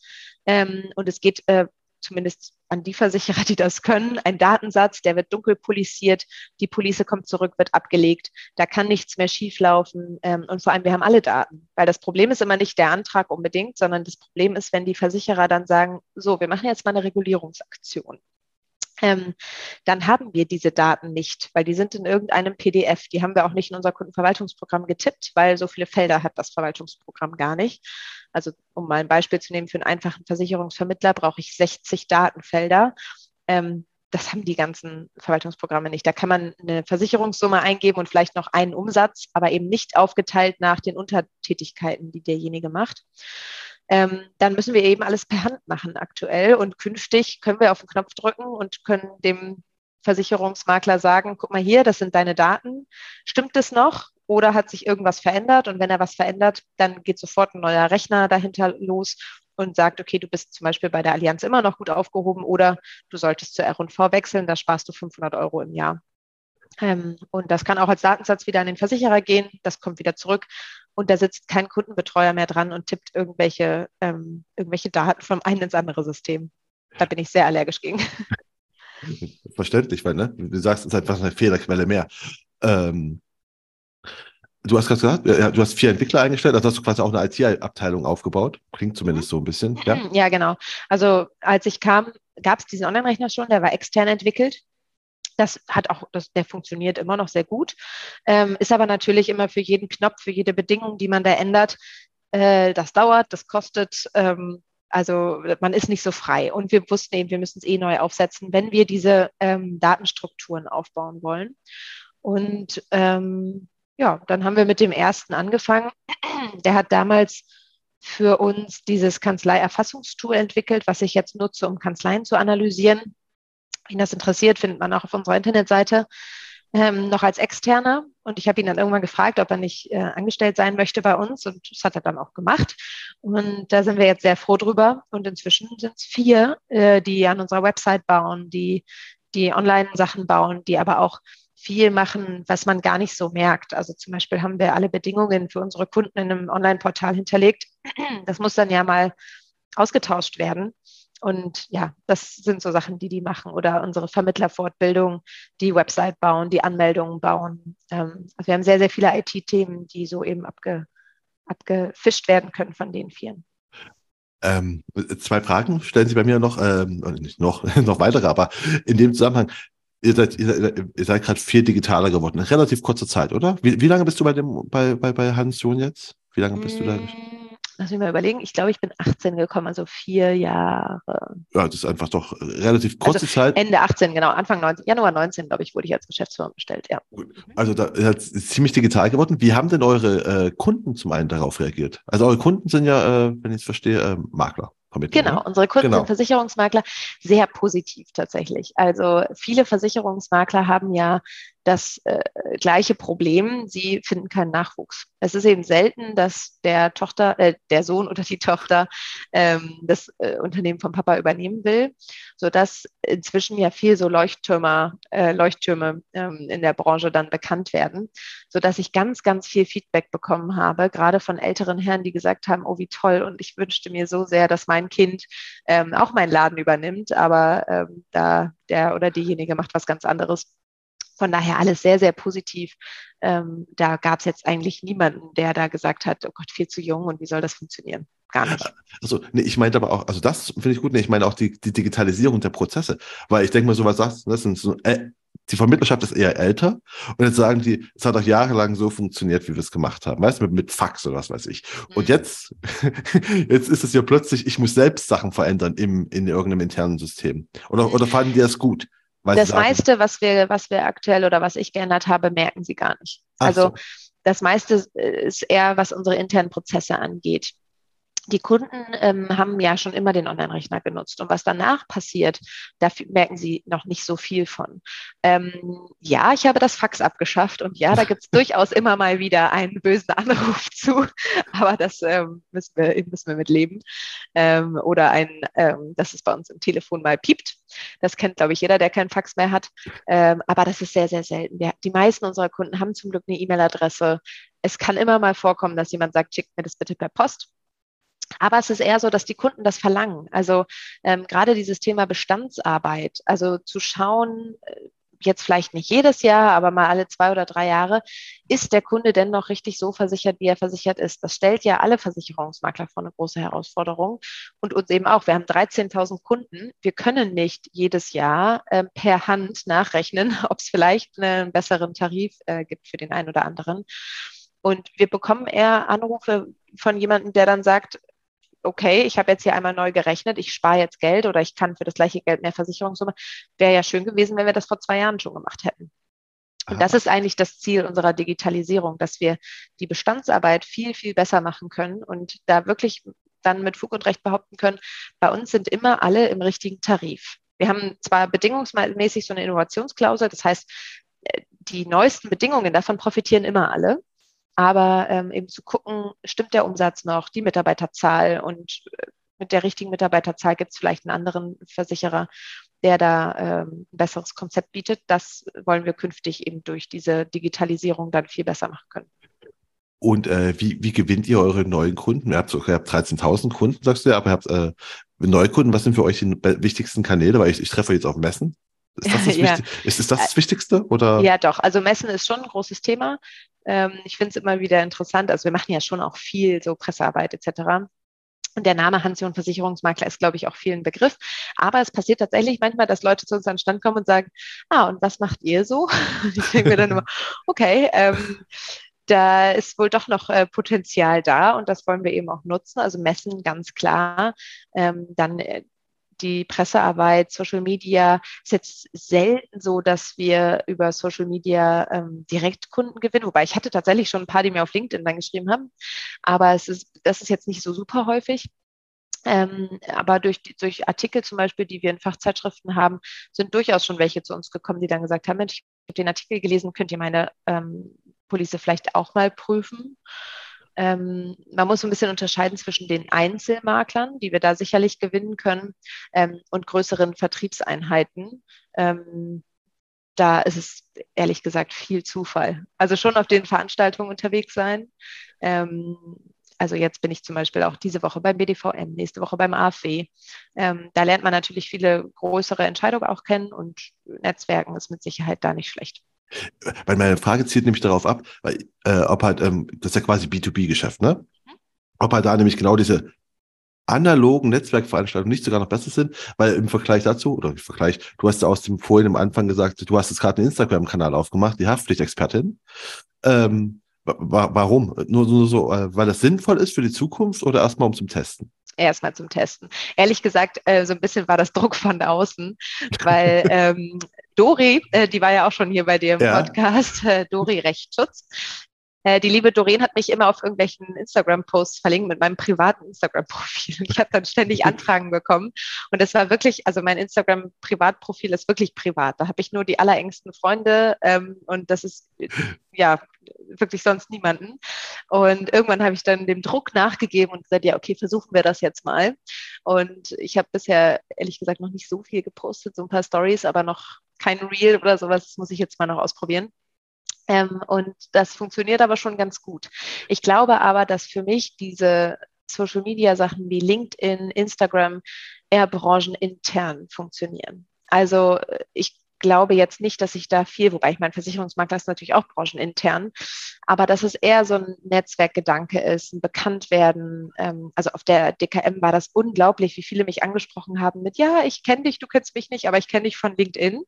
Ähm, und es geht äh, zumindest an die Versicherer, die das können, ein Datensatz, der wird dunkel polisiert, die Police kommt zurück, wird abgelegt, da kann nichts mehr schieflaufen ähm, und vor allem wir haben alle Daten, weil das Problem ist immer nicht der Antrag unbedingt, sondern das Problem ist, wenn die Versicherer dann sagen, so, wir machen jetzt mal eine Regulierungsaktion ähm, dann haben wir diese Daten nicht, weil die sind in irgendeinem PDF. Die haben wir auch nicht in unser Kundenverwaltungsprogramm getippt, weil so viele Felder hat das Verwaltungsprogramm gar nicht. Also um mal ein Beispiel zu nehmen, für einen einfachen Versicherungsvermittler brauche ich 60 Datenfelder. Ähm, das haben die ganzen Verwaltungsprogramme nicht. Da kann man eine Versicherungssumme eingeben und vielleicht noch einen Umsatz, aber eben nicht aufgeteilt nach den Untertätigkeiten, die derjenige macht ähm, dann müssen wir eben alles per Hand machen aktuell. Und künftig können wir auf den Knopf drücken und können dem Versicherungsmakler sagen, guck mal hier, das sind deine Daten. Stimmt es noch oder hat sich irgendwas verändert? Und wenn er was verändert, dann geht sofort ein neuer Rechner dahinter los und sagt, okay, du bist zum Beispiel bei der Allianz immer noch gut aufgehoben oder du solltest zur R&V wechseln, da sparst du 500 Euro im Jahr. Ähm, und das kann auch als Datensatz wieder an den Versicherer gehen, das kommt wieder zurück und da sitzt kein Kundenbetreuer mehr dran und tippt irgendwelche, ähm, irgendwelche Daten vom einen ins andere System. Da bin ich sehr allergisch gegen. Verständlich, weil ne, du sagst, es ist einfach eine Fehlerquelle mehr. Ähm, du hast gerade gesagt, ja, du hast vier Entwickler eingestellt, also hast du quasi auch eine IT-Abteilung aufgebaut. Klingt zumindest so ein bisschen. Ja, ja genau. Also als ich kam, gab es diesen Online-Rechner schon, der war extern entwickelt. Das hat auch, das, der funktioniert immer noch sehr gut, ähm, ist aber natürlich immer für jeden Knopf, für jede Bedingung, die man da ändert, äh, das dauert, das kostet. Ähm, also man ist nicht so frei. Und wir wussten eben, wir müssen es eh neu aufsetzen, wenn wir diese ähm, Datenstrukturen aufbauen wollen. Und ähm, ja, dann haben wir mit dem ersten angefangen. Der hat damals für uns dieses Kanzleierfassungstool entwickelt, was ich jetzt nutze, um Kanzleien zu analysieren. Wen das interessiert, findet man auch auf unserer Internetseite ähm, noch als Externer. Und ich habe ihn dann irgendwann gefragt, ob er nicht äh, angestellt sein möchte bei uns. Und das hat er dann auch gemacht. Und da sind wir jetzt sehr froh drüber. Und inzwischen sind es vier, äh, die an unserer Website bauen, die die Online-Sachen bauen, die aber auch viel machen, was man gar nicht so merkt. Also zum Beispiel haben wir alle Bedingungen für unsere Kunden in einem Online-Portal hinterlegt. Das muss dann ja mal ausgetauscht werden. Und ja, das sind so Sachen, die die machen. Oder unsere Vermittlerfortbildung, die Website bauen, die Anmeldungen bauen. Ähm, also wir haben sehr, sehr viele IT-Themen, die so eben abge, abgefischt werden können von den Vieren. Ähm, zwei Fragen stellen Sie bei mir noch, ähm, nicht noch, noch weitere, aber in dem Zusammenhang, ihr seid, ihr, ihr seid gerade viel digitaler geworden. In relativ kurzer Zeit, oder? Wie, wie lange bist du bei dem, bei, bei, bei Hans Sohn jetzt? Wie lange bist mm. du da? Lass mich mal überlegen, ich glaube, ich bin 18 gekommen, also vier Jahre. Ja, das ist einfach doch relativ kurze also Zeit. Ende 18, genau, Anfang 19, Januar 19, glaube ich, wurde ich als Geschäftsführer bestellt, ja. Also da ist es ziemlich digital geworden. Wie haben denn eure äh, Kunden zum einen darauf reagiert? Also eure Kunden sind ja, äh, wenn ich es verstehe, äh, Makler. Genau, ne? unsere Kunden genau. sind Versicherungsmakler sehr positiv tatsächlich. Also viele Versicherungsmakler haben ja das äh, gleiche Problem, sie finden keinen Nachwuchs. Es ist eben selten, dass der Tochter, äh, der Sohn oder die Tochter ähm, das äh, Unternehmen vom Papa übernehmen will, sodass inzwischen ja viel so Leuchttürmer, äh, Leuchttürme ähm, in der Branche dann bekannt werden, sodass ich ganz, ganz viel Feedback bekommen habe, gerade von älteren Herren, die gesagt haben, oh wie toll und ich wünschte mir so sehr, dass mein Kind ähm, auch meinen Laden übernimmt, aber ähm, da der oder diejenige macht was ganz anderes. Von daher alles sehr, sehr positiv. Ähm, da gab es jetzt eigentlich niemanden, der da gesagt hat, oh Gott, viel zu jung und wie soll das funktionieren? Gar nicht. Also, nee, ich meinte aber auch, also das finde ich gut, nee, ich meine auch die, die Digitalisierung der Prozesse, weil ich denke mal, so was sagst, das sind so, äh, die Vermittlerschaft ist eher älter und jetzt sagen die, es hat auch jahrelang so funktioniert, wie wir es gemacht haben, weißt du, mit, mit Fax oder was weiß ich. Und mhm. jetzt, jetzt ist es ja plötzlich, ich muss selbst Sachen verändern im, in irgendeinem internen System. Oder, oder fanden die das gut? Das meiste, was wir, was wir aktuell oder was ich geändert habe, merken sie gar nicht. Ach also so. das meiste ist eher, was unsere internen Prozesse angeht die Kunden ähm, haben ja schon immer den Online-Rechner genutzt. Und was danach passiert, da merken sie noch nicht so viel von. Ähm, ja, ich habe das Fax abgeschafft und ja, da gibt es durchaus immer mal wieder einen bösen Anruf zu, aber das ähm, müssen, wir, müssen wir mit leben. Ähm, oder ein, ähm, dass es bei uns im Telefon mal piept. Das kennt, glaube ich, jeder, der keinen Fax mehr hat. Ähm, aber das ist sehr, sehr selten. Wir, die meisten unserer Kunden haben zum Glück eine E-Mail-Adresse. Es kann immer mal vorkommen, dass jemand sagt, schickt mir das bitte per Post. Aber es ist eher so, dass die Kunden das verlangen. Also ähm, gerade dieses Thema Bestandsarbeit, also zu schauen, äh, jetzt vielleicht nicht jedes Jahr, aber mal alle zwei oder drei Jahre, ist der Kunde denn noch richtig so versichert, wie er versichert ist? Das stellt ja alle Versicherungsmakler vor eine große Herausforderung und uns eben auch. Wir haben 13.000 Kunden. Wir können nicht jedes Jahr äh, per Hand nachrechnen, ob es vielleicht einen besseren Tarif äh, gibt für den einen oder anderen. Und wir bekommen eher Anrufe von jemandem, der dann sagt, okay, ich habe jetzt hier einmal neu gerechnet, ich spare jetzt Geld oder ich kann für das gleiche Geld mehr Versicherungssumme. Wäre ja schön gewesen, wenn wir das vor zwei Jahren schon gemacht hätten. Und das ist eigentlich das Ziel unserer Digitalisierung, dass wir die Bestandsarbeit viel, viel besser machen können und da wirklich dann mit Fug und Recht behaupten können, bei uns sind immer alle im richtigen Tarif. Wir haben zwar bedingungsmäßig so eine Innovationsklausel, das heißt, äh, die neuesten Bedingungen, davon profitieren immer alle aber ähm, eben zu gucken, stimmt der Umsatz noch, die Mitarbeiterzahl und äh, mit der richtigen Mitarbeiterzahl gibt es vielleicht einen anderen Versicherer, der da ähm, ein besseres Konzept bietet. Das wollen wir künftig eben durch diese Digitalisierung dann viel besser machen können. Und äh, wie, wie gewinnt ihr eure neuen Kunden? Ihr habt, so, habt 13.000 Kunden, sagst du ja, aber ihr habt äh, Neukunden. Was sind für euch die wichtigsten Kanäle? Weil ich, ich treffe jetzt auf Messen. Ist das das, ja. ist, ist das, das Wichtigste? Oder? Ja, doch. Also Messen ist schon ein großes Thema. Ähm, ich finde es immer wieder interessant. Also wir machen ja schon auch viel so Pressearbeit etc. Und der Name Hansion Versicherungsmakler ist, glaube ich, auch vielen Begriff. Aber es passiert tatsächlich manchmal, dass Leute zu uns an den Stand kommen und sagen, ah, und was macht ihr so? ich denke mir dann immer, okay, ähm, da ist wohl doch noch äh, Potenzial da und das wollen wir eben auch nutzen. Also messen ganz klar. Ähm, dann äh, die Pressearbeit, Social Media ist jetzt selten so, dass wir über Social Media ähm, direkt Kunden gewinnen. Wobei ich hatte tatsächlich schon ein paar, die mir auf LinkedIn dann geschrieben haben. Aber es ist, das ist jetzt nicht so super häufig. Ähm, aber durch, durch Artikel zum Beispiel, die wir in Fachzeitschriften haben, sind durchaus schon welche zu uns gekommen, die dann gesagt haben, Mensch, ich habe den Artikel gelesen, könnt ihr meine ähm, Police vielleicht auch mal prüfen? Ähm, man muss so ein bisschen unterscheiden zwischen den Einzelmaklern, die wir da sicherlich gewinnen können, ähm, und größeren Vertriebseinheiten. Ähm, da ist es ehrlich gesagt viel Zufall. Also schon auf den Veranstaltungen unterwegs sein. Ähm, also jetzt bin ich zum Beispiel auch diese Woche beim BDVM, nächste Woche beim AfW. Ähm, da lernt man natürlich viele größere Entscheidungen auch kennen und Netzwerken ist mit Sicherheit da nicht schlecht. Weil meine Frage zielt nämlich darauf ab, weil, äh, ob halt, ähm, das ist ja quasi B2B-Geschäft, ne? Mhm. Ob halt da nämlich genau diese analogen Netzwerkveranstaltungen nicht sogar noch besser sind, weil im Vergleich dazu, oder im Vergleich, du hast ja aus dem vorhin am Anfang gesagt, du hast jetzt gerade einen Instagram-Kanal aufgemacht, die Haftpflichtexpertin. Ähm, warum? Nur, nur so, äh, weil das sinnvoll ist für die Zukunft oder erstmal um zum Testen? erstmal zum Testen. Ehrlich gesagt, äh, so ein bisschen war das Druck von außen, weil ähm, Dori, äh, die war ja auch schon hier bei dir im ja. Podcast, äh, Dori Rechtsschutz, äh, die liebe Doreen hat mich immer auf irgendwelchen Instagram-Posts verlinkt mit meinem privaten Instagram-Profil. Ich habe dann ständig Anfragen bekommen. Und es war wirklich, also mein Instagram-Privatprofil ist wirklich privat. Da habe ich nur die allerengsten Freunde ähm, und das ist ja wirklich sonst niemanden. Und irgendwann habe ich dann dem Druck nachgegeben und gesagt, ja, okay, versuchen wir das jetzt mal. Und ich habe bisher ehrlich gesagt noch nicht so viel gepostet, so ein paar Stories, aber noch kein Reel oder sowas. Das muss ich jetzt mal noch ausprobieren. Ähm, und das funktioniert aber schon ganz gut. Ich glaube aber, dass für mich diese Social Media Sachen wie LinkedIn, Instagram eher branchenintern funktionieren. Also äh, ich glaube jetzt nicht, dass ich da viel, wobei ich mein Versicherungsmakler ist natürlich auch branchenintern, aber dass es eher so ein Netzwerkgedanke ist, ein Bekanntwerden. Ähm, also auf der DKM war das unglaublich, wie viele mich angesprochen haben mit, ja, ich kenne dich, du kennst mich nicht, aber ich kenne dich von LinkedIn.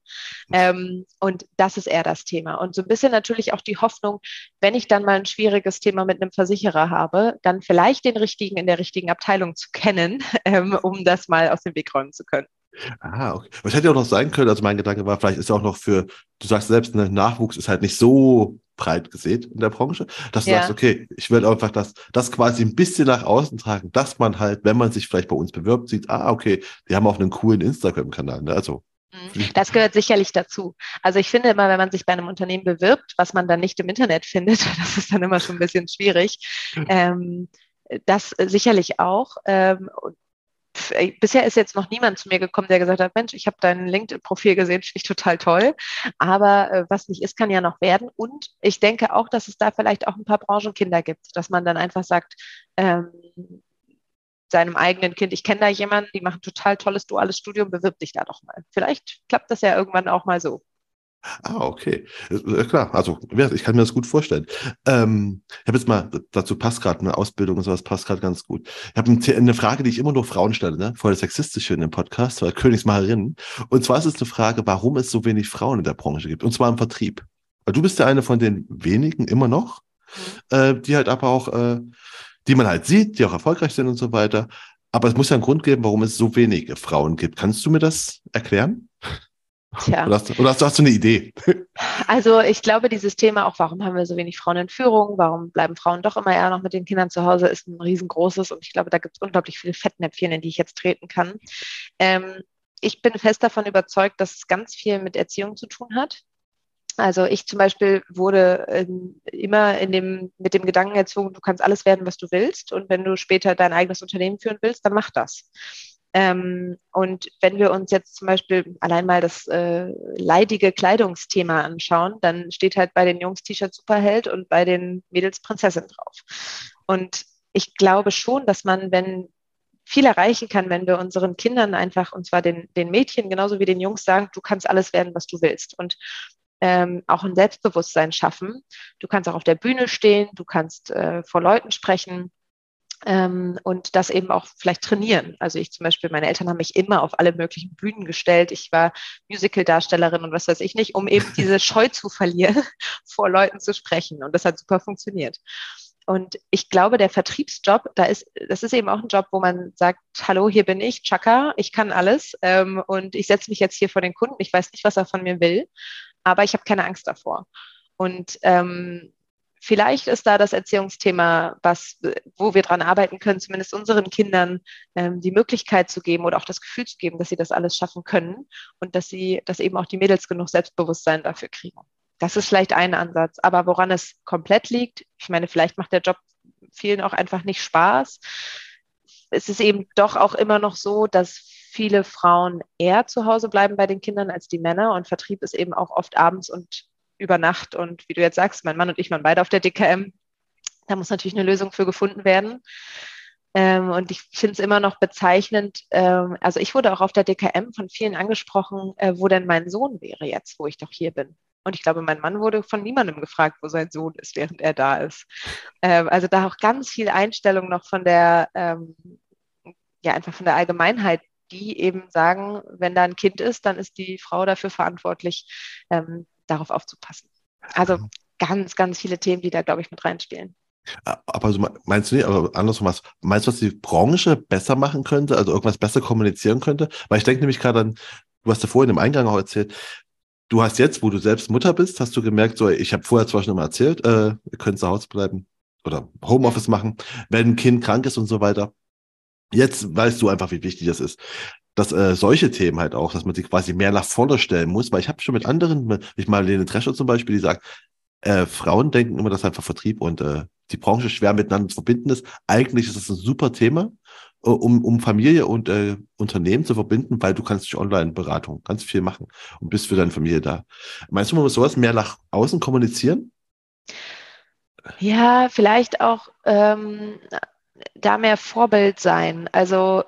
Ähm, und das ist eher das Thema. Und so ein bisschen natürlich auch die Hoffnung, wenn ich dann mal ein schwieriges Thema mit einem Versicherer habe, dann vielleicht den richtigen in der richtigen Abteilung zu kennen, ähm, um das mal aus dem Weg räumen zu können. Ah, okay. Was hätte ja auch noch sein können, also mein Gedanke war, vielleicht ist ja auch noch für, du sagst selbst, ne, Nachwuchs ist halt nicht so breit gesät in der Branche, dass du ja. sagst, okay, ich will einfach das, das quasi ein bisschen nach außen tragen, dass man halt, wenn man sich vielleicht bei uns bewirbt, sieht, ah, okay, die haben auch einen coolen Instagram-Kanal, ne? also mhm. das gehört sicherlich dazu. Also ich finde immer, wenn man sich bei einem Unternehmen bewirbt, was man dann nicht im Internet findet, das ist dann immer schon ein bisschen schwierig. Ähm, das sicherlich auch. Ähm, bisher ist jetzt noch niemand zu mir gekommen, der gesagt hat, Mensch, ich habe dein LinkedIn-Profil gesehen, finde ich total toll. Aber äh, was nicht ist, kann ja noch werden. Und ich denke auch, dass es da vielleicht auch ein paar Branchenkinder gibt, dass man dann einfach sagt, ähm, seinem eigenen Kind, ich kenne da jemanden, die machen total tolles duales Studium, bewirb dich da doch mal. Vielleicht klappt das ja irgendwann auch mal so. Ah, okay. Äh, klar, also ich kann mir das gut vorstellen. Ähm, ich habe jetzt mal, dazu passt gerade eine Ausbildung und sowas, passt gerade ganz gut. Ich habe eine Frage, die ich immer nur Frauen stelle, ne? voll sexistisch in dem Podcast, weil Königsmacherinnen. Und zwar ist es eine Frage, warum es so wenig Frauen in der Branche gibt, und zwar im Vertrieb. Weil du bist ja eine von den wenigen immer noch, mhm. äh, die halt aber auch, äh, die man halt sieht, die auch erfolgreich sind und so weiter. Aber es muss ja einen Grund geben, warum es so wenige Frauen gibt. Kannst du mir das erklären? Tja. Oder, hast, oder hast, hast, du eine Idee? Also ich glaube, dieses Thema auch, warum haben wir so wenig Frauen in Führung, warum bleiben Frauen doch immer eher noch mit den Kindern zu Hause, ist ein riesengroßes und ich glaube, da gibt es unglaublich viele Fettnäpfchen, in die ich jetzt treten kann. Ähm, ich bin fest davon überzeugt, dass es ganz viel mit Erziehung zu tun hat. Also ich zum Beispiel wurde ähm, immer in dem, mit dem Gedanken erzogen, du kannst alles werden, was du willst. Und wenn du später dein eigenes Unternehmen führen willst, dann mach das. Ähm, und wenn wir uns jetzt zum Beispiel allein mal das äh, leidige Kleidungsthema anschauen, dann steht halt bei den Jungs T-Shirt Superheld und bei den Mädels Prinzessin drauf. Und ich glaube schon, dass man, wenn viel erreichen kann, wenn wir unseren Kindern einfach, und zwar den, den Mädchen genauso wie den Jungs sagen, du kannst alles werden, was du willst. Und ähm, auch ein Selbstbewusstsein schaffen. Du kannst auch auf der Bühne stehen, du kannst äh, vor Leuten sprechen ähm, und das eben auch vielleicht trainieren. Also ich zum Beispiel, meine Eltern haben mich immer auf alle möglichen Bühnen gestellt. Ich war Musical-Darstellerin und was weiß ich nicht, um eben diese Scheu zu verlieren, vor Leuten zu sprechen. Und das hat super funktioniert. und ich glaube, der Vertriebsjob, da ist, das ist eben auch ein Job, wo man sagt, hallo, hier bin ich, Chaka, ich kann alles ähm, und ich setze mich jetzt hier vor den Kunden. Ich weiß nicht, was er von mir will, aber ich habe keine Angst davor. Und ähm, vielleicht ist da das Erziehungsthema, was, wo wir dran arbeiten können, zumindest unseren Kindern ähm, die Möglichkeit zu geben oder auch das Gefühl zu geben, dass sie das alles schaffen können und dass sie, dass eben auch die Mädels genug Selbstbewusstsein dafür kriegen. Das ist vielleicht ein Ansatz. Aber woran es komplett liegt, ich meine, vielleicht macht der Job vielen auch einfach nicht Spaß. Es ist eben doch auch immer noch so, dass viele Frauen eher zu Hause bleiben bei den Kindern als die Männer und Vertrieb ist eben auch oft abends und über Nacht und wie du jetzt sagst, mein Mann und ich waren beide auf der DKM. Da muss natürlich eine Lösung für gefunden werden. Ähm, und ich finde es immer noch bezeichnend. Ähm, also ich wurde auch auf der DKM von vielen angesprochen, äh, wo denn mein Sohn wäre jetzt, wo ich doch hier bin. Und ich glaube, mein Mann wurde von niemandem gefragt, wo sein Sohn ist, während er da ist. Ähm, also da auch ganz viel Einstellung noch von der, ähm, ja, einfach von der Allgemeinheit, die eben sagen, wenn da ein Kind ist, dann ist die Frau dafür verantwortlich, ähm, darauf aufzupassen. Also mhm. ganz, ganz viele Themen, die da, glaube ich, mit reinspielen. Aber meinst du nicht, aber andersrum was, meinst du, was die Branche besser machen könnte, also irgendwas besser kommunizieren könnte? Weil ich denke nämlich gerade an, du hast ja vorhin im Eingang auch erzählt, du hast jetzt, wo du selbst Mutter bist, hast du gemerkt, so, ich habe vorher zwar schon immer erzählt, äh, ihr könnt zu Hause bleiben oder Homeoffice machen, wenn ein Kind krank ist und so weiter. Jetzt weißt du einfach, wie wichtig das ist. Dass äh, solche Themen halt auch, dass man sich quasi mehr nach vorne stellen muss, weil ich habe schon mit anderen, ich mal Lene Drescher zum Beispiel, die sagt, äh, Frauen denken immer, dass einfach Vertrieb und äh, die Branche schwer miteinander zu verbinden ist. Eigentlich ist das ein super Thema äh, um, um Familie und äh, Unternehmen zu verbinden, weil du kannst durch Online-Beratung ganz viel machen und bist für deine Familie da. Meinst du, man muss sowas mehr nach außen kommunizieren? Ja, vielleicht auch ähm, da mehr Vorbild sein. Also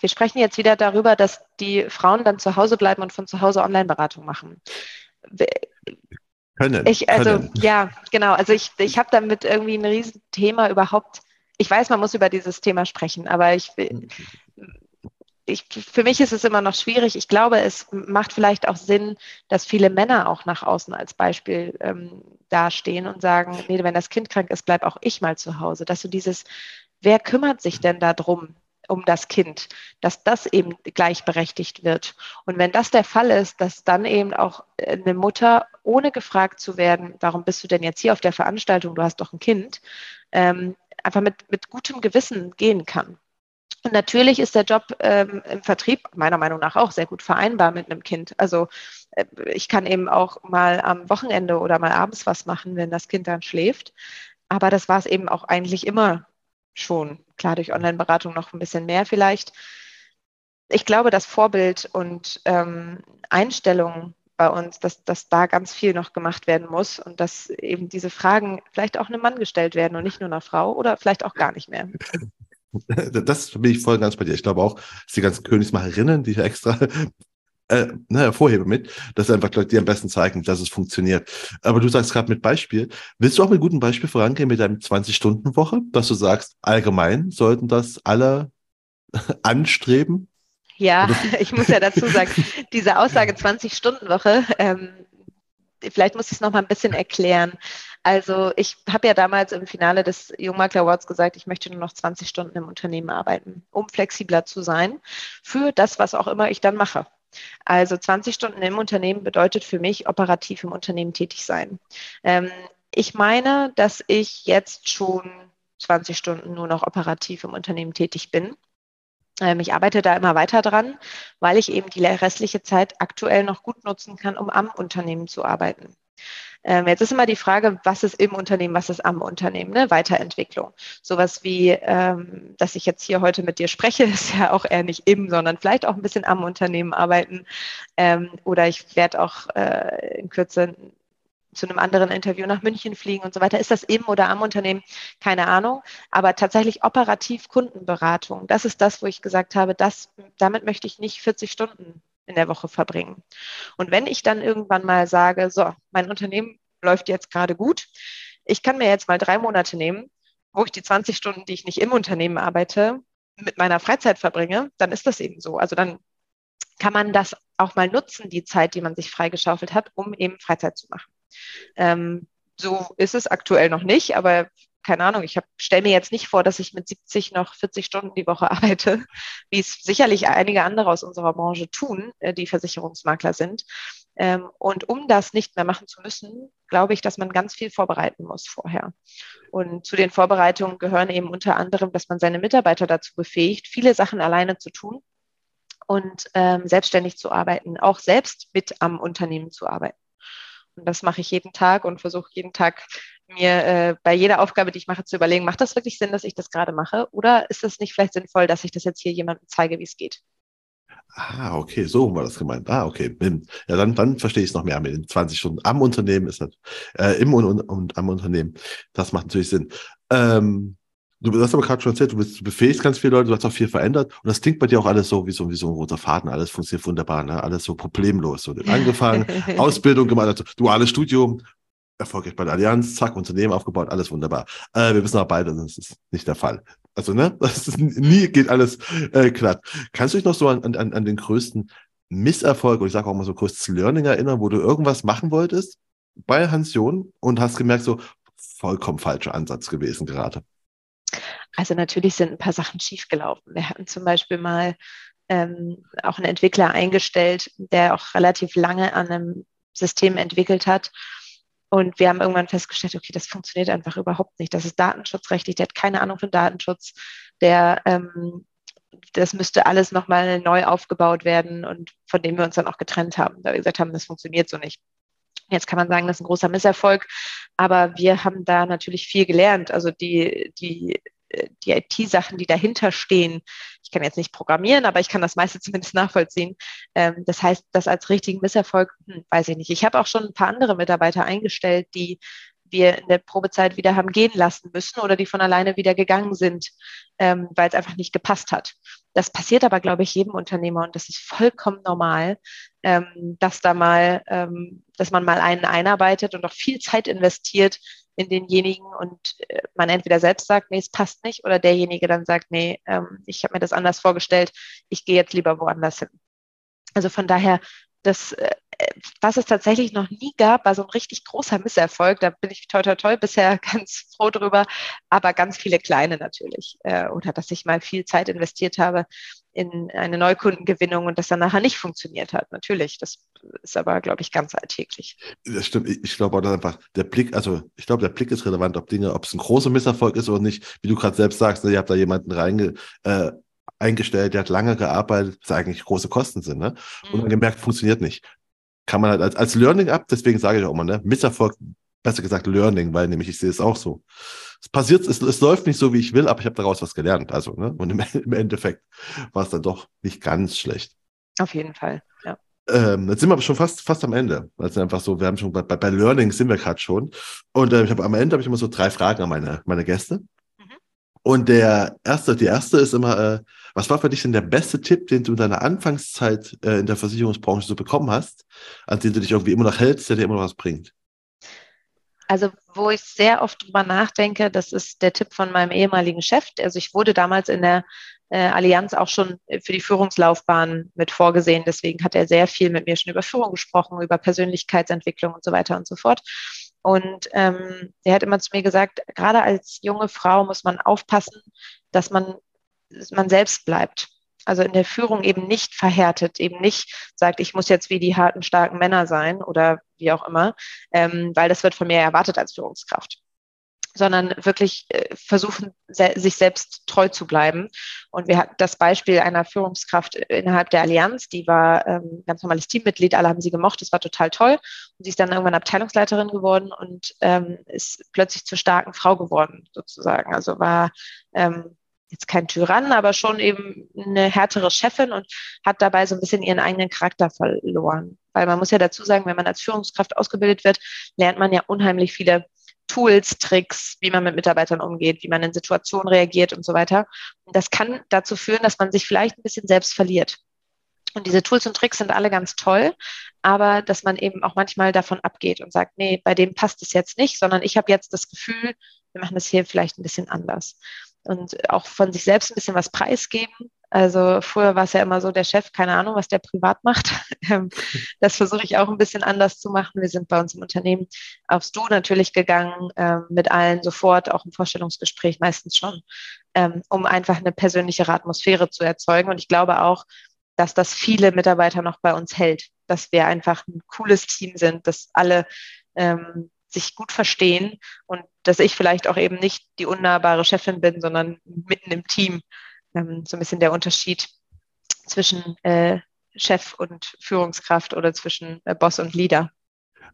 wir sprechen jetzt wieder darüber, dass die Frauen dann zu Hause bleiben und von zu Hause Online-Beratung machen. Können. Ich, also, können. ja, genau. Also ich, ich habe damit irgendwie ein Riesenthema überhaupt ich weiß, man muss über dieses Thema sprechen, aber ich, ich, für mich ist es immer noch schwierig. Ich glaube, es macht vielleicht auch Sinn, dass viele Männer auch nach außen als Beispiel ähm, dastehen und sagen, nee, wenn das Kind krank ist, bleib auch ich mal zu Hause. Dass du dieses, wer kümmert sich denn darum, um das Kind, dass das eben gleichberechtigt wird. Und wenn das der Fall ist, dass dann eben auch eine Mutter, ohne gefragt zu werden, warum bist du denn jetzt hier auf der Veranstaltung, du hast doch ein Kind, ähm, einfach mit, mit gutem Gewissen gehen kann. Und natürlich ist der Job ähm, im Vertrieb meiner Meinung nach auch sehr gut vereinbar mit einem Kind. Also äh, ich kann eben auch mal am Wochenende oder mal abends was machen, wenn das Kind dann schläft. Aber das war es eben auch eigentlich immer schon. Klar, durch Online-Beratung noch ein bisschen mehr vielleicht. Ich glaube, das Vorbild und ähm, Einstellung bei uns, dass, dass da ganz viel noch gemacht werden muss und dass eben diese Fragen vielleicht auch einem Mann gestellt werden und nicht nur einer Frau oder vielleicht auch gar nicht mehr. Das bin ich voll ganz bei dir. Ich glaube auch, dass die ganzen Königsmacherinnen, die ich extra äh, ne, hervorhebe mit, dass einfach Leute, die am besten zeigen, dass es funktioniert. Aber du sagst gerade mit Beispiel. Willst du auch mit gutem Beispiel vorangehen mit deinem 20-Stunden-Woche, dass du sagst, allgemein sollten das alle anstreben? Ja, ich muss ja dazu sagen, diese Aussage 20-Stunden-Woche, ähm, vielleicht muss ich es noch mal ein bisschen erklären. Also ich habe ja damals im Finale des Jungmakler Awards gesagt, ich möchte nur noch 20 Stunden im Unternehmen arbeiten, um flexibler zu sein für das, was auch immer ich dann mache. Also 20 Stunden im Unternehmen bedeutet für mich operativ im Unternehmen tätig sein. Ähm, ich meine, dass ich jetzt schon 20 Stunden nur noch operativ im Unternehmen tätig bin. Ähm, ich arbeite da immer weiter dran, weil ich eben die restliche Zeit aktuell noch gut nutzen kann, um am Unternehmen zu arbeiten. Ähm, jetzt ist immer die Frage, was ist im Unternehmen, was ist am Unternehmen, ne? Weiterentwicklung. Sowas wie, ähm, dass ich jetzt hier heute mit dir spreche, ist ja auch eher nicht im, sondern vielleicht auch ein bisschen am Unternehmen arbeiten. Ähm, oder ich werde auch äh, in Kürze zu einem anderen Interview nach München fliegen und so weiter. Ist das im oder am Unternehmen? Keine Ahnung. Aber tatsächlich operativ Kundenberatung, das ist das, wo ich gesagt habe, das, damit möchte ich nicht 40 Stunden in der Woche verbringen. Und wenn ich dann irgendwann mal sage, so, mein Unternehmen läuft jetzt gerade gut, ich kann mir jetzt mal drei Monate nehmen, wo ich die 20 Stunden, die ich nicht im Unternehmen arbeite, mit meiner Freizeit verbringe, dann ist das eben so. Also dann kann man das auch mal nutzen, die Zeit, die man sich freigeschaufelt hat, um eben Freizeit zu machen. Ähm, so ist es aktuell noch nicht, aber keine Ahnung, ich stelle mir jetzt nicht vor, dass ich mit 70 noch 40 Stunden die Woche arbeite, wie es sicherlich einige andere aus unserer Branche tun, äh, die Versicherungsmakler sind. Ähm, und um das nicht mehr machen zu müssen, glaube ich, dass man ganz viel vorbereiten muss vorher. Und zu den Vorbereitungen gehören eben unter anderem, dass man seine Mitarbeiter dazu befähigt, viele Sachen alleine zu tun und ähm, selbstständig zu arbeiten, auch selbst mit am Unternehmen zu arbeiten. Und das mache ich jeden Tag und versuche jeden Tag mir äh, bei jeder Aufgabe, die ich mache, zu überlegen, macht das wirklich Sinn, dass ich das gerade mache? Oder ist es nicht vielleicht sinnvoll, dass ich das jetzt hier jemandem zeige, wie es geht? Ah, okay, so war das gemeint. Ah, okay. Ja, dann, dann verstehe ich es noch mehr mit den 20 Stunden am Unternehmen ist das, äh, im und, und, und, am Unternehmen. Das macht natürlich Sinn. Ähm, du hast aber gerade schon erzählt, du, bist, du befähigst ganz viele Leute, du hast auch viel verändert und das klingt bei dir auch alles so wie so, wie so ein roter Faden. Alles funktioniert wunderbar, ne? alles so problemlos. So angefangen, Ausbildung gemacht, also duales Studium, erfolgreich bei der Allianz, zack, Unternehmen aufgebaut, alles wunderbar. Äh, wir wissen aber beide, das ist nicht der Fall. Also, ne, das ist nie geht alles äh, glatt. Kannst du dich noch so an, an, an den größten Misserfolg, oder ich sage auch mal so größtes Learning erinnern, wo du irgendwas machen wolltest bei Hans John und hast gemerkt, so vollkommen falscher Ansatz gewesen gerade? Also natürlich sind ein paar Sachen schiefgelaufen. Wir hatten zum Beispiel mal ähm, auch einen Entwickler eingestellt, der auch relativ lange an einem System entwickelt hat und wir haben irgendwann festgestellt, okay, das funktioniert einfach überhaupt nicht. Das ist datenschutzrechtlich, der hat keine Ahnung von Datenschutz, der ähm, das müsste alles nochmal neu aufgebaut werden und von dem wir uns dann auch getrennt haben, da wir gesagt haben, das funktioniert so nicht. Jetzt kann man sagen, das ist ein großer Misserfolg, aber wir haben da natürlich viel gelernt. Also die, die die IT-Sachen, die dahinter stehen. Ich kann jetzt nicht programmieren, aber ich kann das meiste zumindest nachvollziehen. Ähm, das heißt, das als richtigen Misserfolg, hm, weiß ich nicht. Ich habe auch schon ein paar andere Mitarbeiter eingestellt, die wir in der Probezeit wieder haben gehen lassen müssen oder die von alleine wieder gegangen sind, ähm, weil es einfach nicht gepasst hat. Das passiert aber, glaube ich, jedem Unternehmer und das ist vollkommen normal, ähm, dass da mal, ähm, dass man mal einen einarbeitet und auch viel Zeit investiert, in denjenigen und äh, man entweder selbst sagt, nee, es passt nicht, oder derjenige dann sagt, nee, ähm, ich habe mir das anders vorgestellt, ich gehe jetzt lieber woanders hin. Also von daher, das, äh, was es tatsächlich noch nie gab, war so ein richtig großer Misserfolg. Da bin ich toll, toll, toll bisher ganz froh drüber, aber ganz viele kleine natürlich. Äh, oder dass ich mal viel Zeit investiert habe in eine Neukundengewinnung und das dann nachher nicht funktioniert hat. Natürlich, das ist aber, glaube ich, ganz alltäglich. Das stimmt. Ich glaube auch dass einfach, der Blick, also ich glaube, der Blick ist relevant, ob Dinge, ob es ein großer Misserfolg ist oder nicht. Wie du gerade selbst sagst, ne, ihr habt da jemanden reinge, äh, eingestellt, der hat lange gearbeitet, das eigentlich große Kosten sind, ne? Und dann mhm. gemerkt, funktioniert nicht. Kann man halt als, als Learning ab, deswegen sage ich auch mal, ne? Misserfolg, besser gesagt Learning, weil nämlich ich sehe es auch so es passiert, es, es läuft nicht so, wie ich will, aber ich habe daraus was gelernt. Also, ne? Und im, im Endeffekt war es dann doch nicht ganz schlecht. Auf jeden Fall, ja. Ähm, jetzt sind wir aber schon fast, fast am Ende. Also einfach so, wir haben schon bei, bei Learning sind wir gerade schon. Und äh, ich habe am Ende habe ich immer so drei Fragen an meine, meine Gäste. Mhm. Und der erste, die erste ist immer, äh, was war für dich denn der beste Tipp, den du in deiner Anfangszeit äh, in der Versicherungsbranche so bekommen hast, an den du dich irgendwie immer noch hältst, der dir immer noch was bringt? Also, wo ich sehr oft drüber nachdenke, das ist der Tipp von meinem ehemaligen Chef. Also, ich wurde damals in der äh, Allianz auch schon für die Führungslaufbahn mit vorgesehen. Deswegen hat er sehr viel mit mir schon über Führung gesprochen, über Persönlichkeitsentwicklung und so weiter und so fort. Und ähm, er hat immer zu mir gesagt, gerade als junge Frau muss man aufpassen, dass man man selbst bleibt also in der Führung eben nicht verhärtet, eben nicht sagt, ich muss jetzt wie die harten, starken Männer sein oder wie auch immer, ähm, weil das wird von mir erwartet als Führungskraft sondern wirklich äh, versuchen, sich selbst treu zu bleiben. Und wir hatten das Beispiel einer Führungskraft innerhalb der Allianz, die war ähm, ganz normales Teammitglied, alle haben sie gemocht, das war total toll. Und sie ist dann irgendwann Abteilungsleiterin geworden und ähm, ist plötzlich zur starken Frau geworden, sozusagen. Also war ähm, jetzt kein Tyrann, aber schon eben eine härtere Chefin und hat dabei so ein bisschen ihren eigenen Charakter verloren. Weil man muss ja dazu sagen, wenn man als Führungskraft ausgebildet wird, lernt man ja unheimlich viele Tools, Tricks, wie man mit Mitarbeitern umgeht, wie man in Situationen reagiert und so weiter. Und das kann dazu führen, dass man sich vielleicht ein bisschen selbst verliert. Und diese Tools und Tricks sind alle ganz toll, aber dass man eben auch manchmal davon abgeht und sagt, nee, bei dem passt es jetzt nicht, sondern ich habe jetzt das Gefühl, wir machen das hier vielleicht ein bisschen anders und auch von sich selbst ein bisschen was preisgeben, Also früher war es ja immer so, der Chef, keine Ahnung, was der privat macht. Ähm, das versuche ich auch ein bisschen anders zu machen. Wir sind bei uns im Unternehmen aufs Du natürlich gegangen, ähm, mit allen sofort, auch im Vorstellungsgespräch meistens schon, ähm, um einfach eine persönlichere Atmosphäre zu erzeugen. Und ich glaube auch, dass das viele Mitarbeiter noch bei uns hält, dass wir einfach ein cooles Team sind, dass alle sich gut verstehen und dass ich vielleicht auch eben nicht die unnahbare Chefin bin, sondern mitten im Team ähm, so ein bisschen der Unterschied zwischen äh, Chef und Führungskraft oder zwischen äh, Boss und Leader.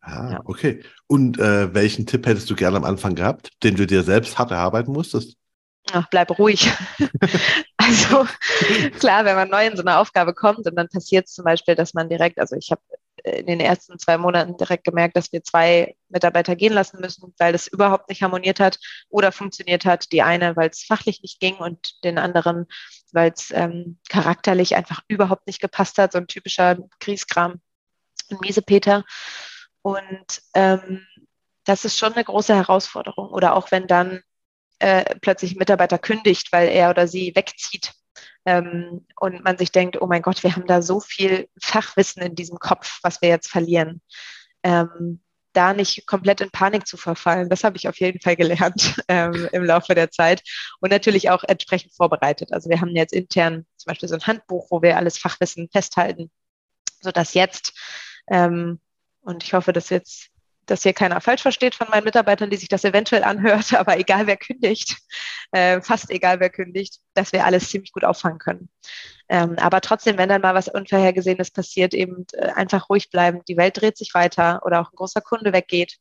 Ah, ja. okay. Und äh, welchen Tipp hättest du gerne am Anfang gehabt, den du dir selbst hart erarbeiten musstest? Ach, bleib ruhig. also klar, wenn man neu in so eine Aufgabe kommt und dann passiert es zum Beispiel, dass man direkt, also ich habe in den ersten zwei Monaten direkt gemerkt, dass wir zwei Mitarbeiter gehen lassen müssen, weil das überhaupt nicht harmoniert hat oder funktioniert hat. Die eine, weil es fachlich nicht ging und den anderen, weil es ähm, charakterlich einfach überhaupt nicht gepasst hat. So ein typischer Grieskram, ein Miesepeter. Und ähm, das ist schon eine große Herausforderung. Oder auch wenn dann äh, plötzlich ein Mitarbeiter kündigt, weil er oder sie wegzieht ähm, und man sich denkt, oh mein Gott, wir haben da so viel Fachwissen in diesem Kopf, was wir jetzt verlieren. Ähm, da nicht komplett in Panik zu verfallen, das habe ich auf jeden Fall gelernt ähm, im Laufe der Zeit und natürlich auch entsprechend vorbereitet. Also wir haben jetzt intern zum Beispiel so ein Handbuch, wo wir alles Fachwissen festhalten, sodass jetzt, ähm, und ich hoffe, dass jetzt dass hier keiner falsch versteht von meinen Mitarbeitern, die sich das eventuell anhört, aber egal wer kündigt, äh, fast egal wer kündigt, dass wir alles ziemlich gut auffangen können. Ähm, aber trotzdem, wenn dann mal was Unvorhergesehenes passiert, eben äh, einfach ruhig bleiben. Die Welt dreht sich weiter oder auch ein großer Kunde weggeht.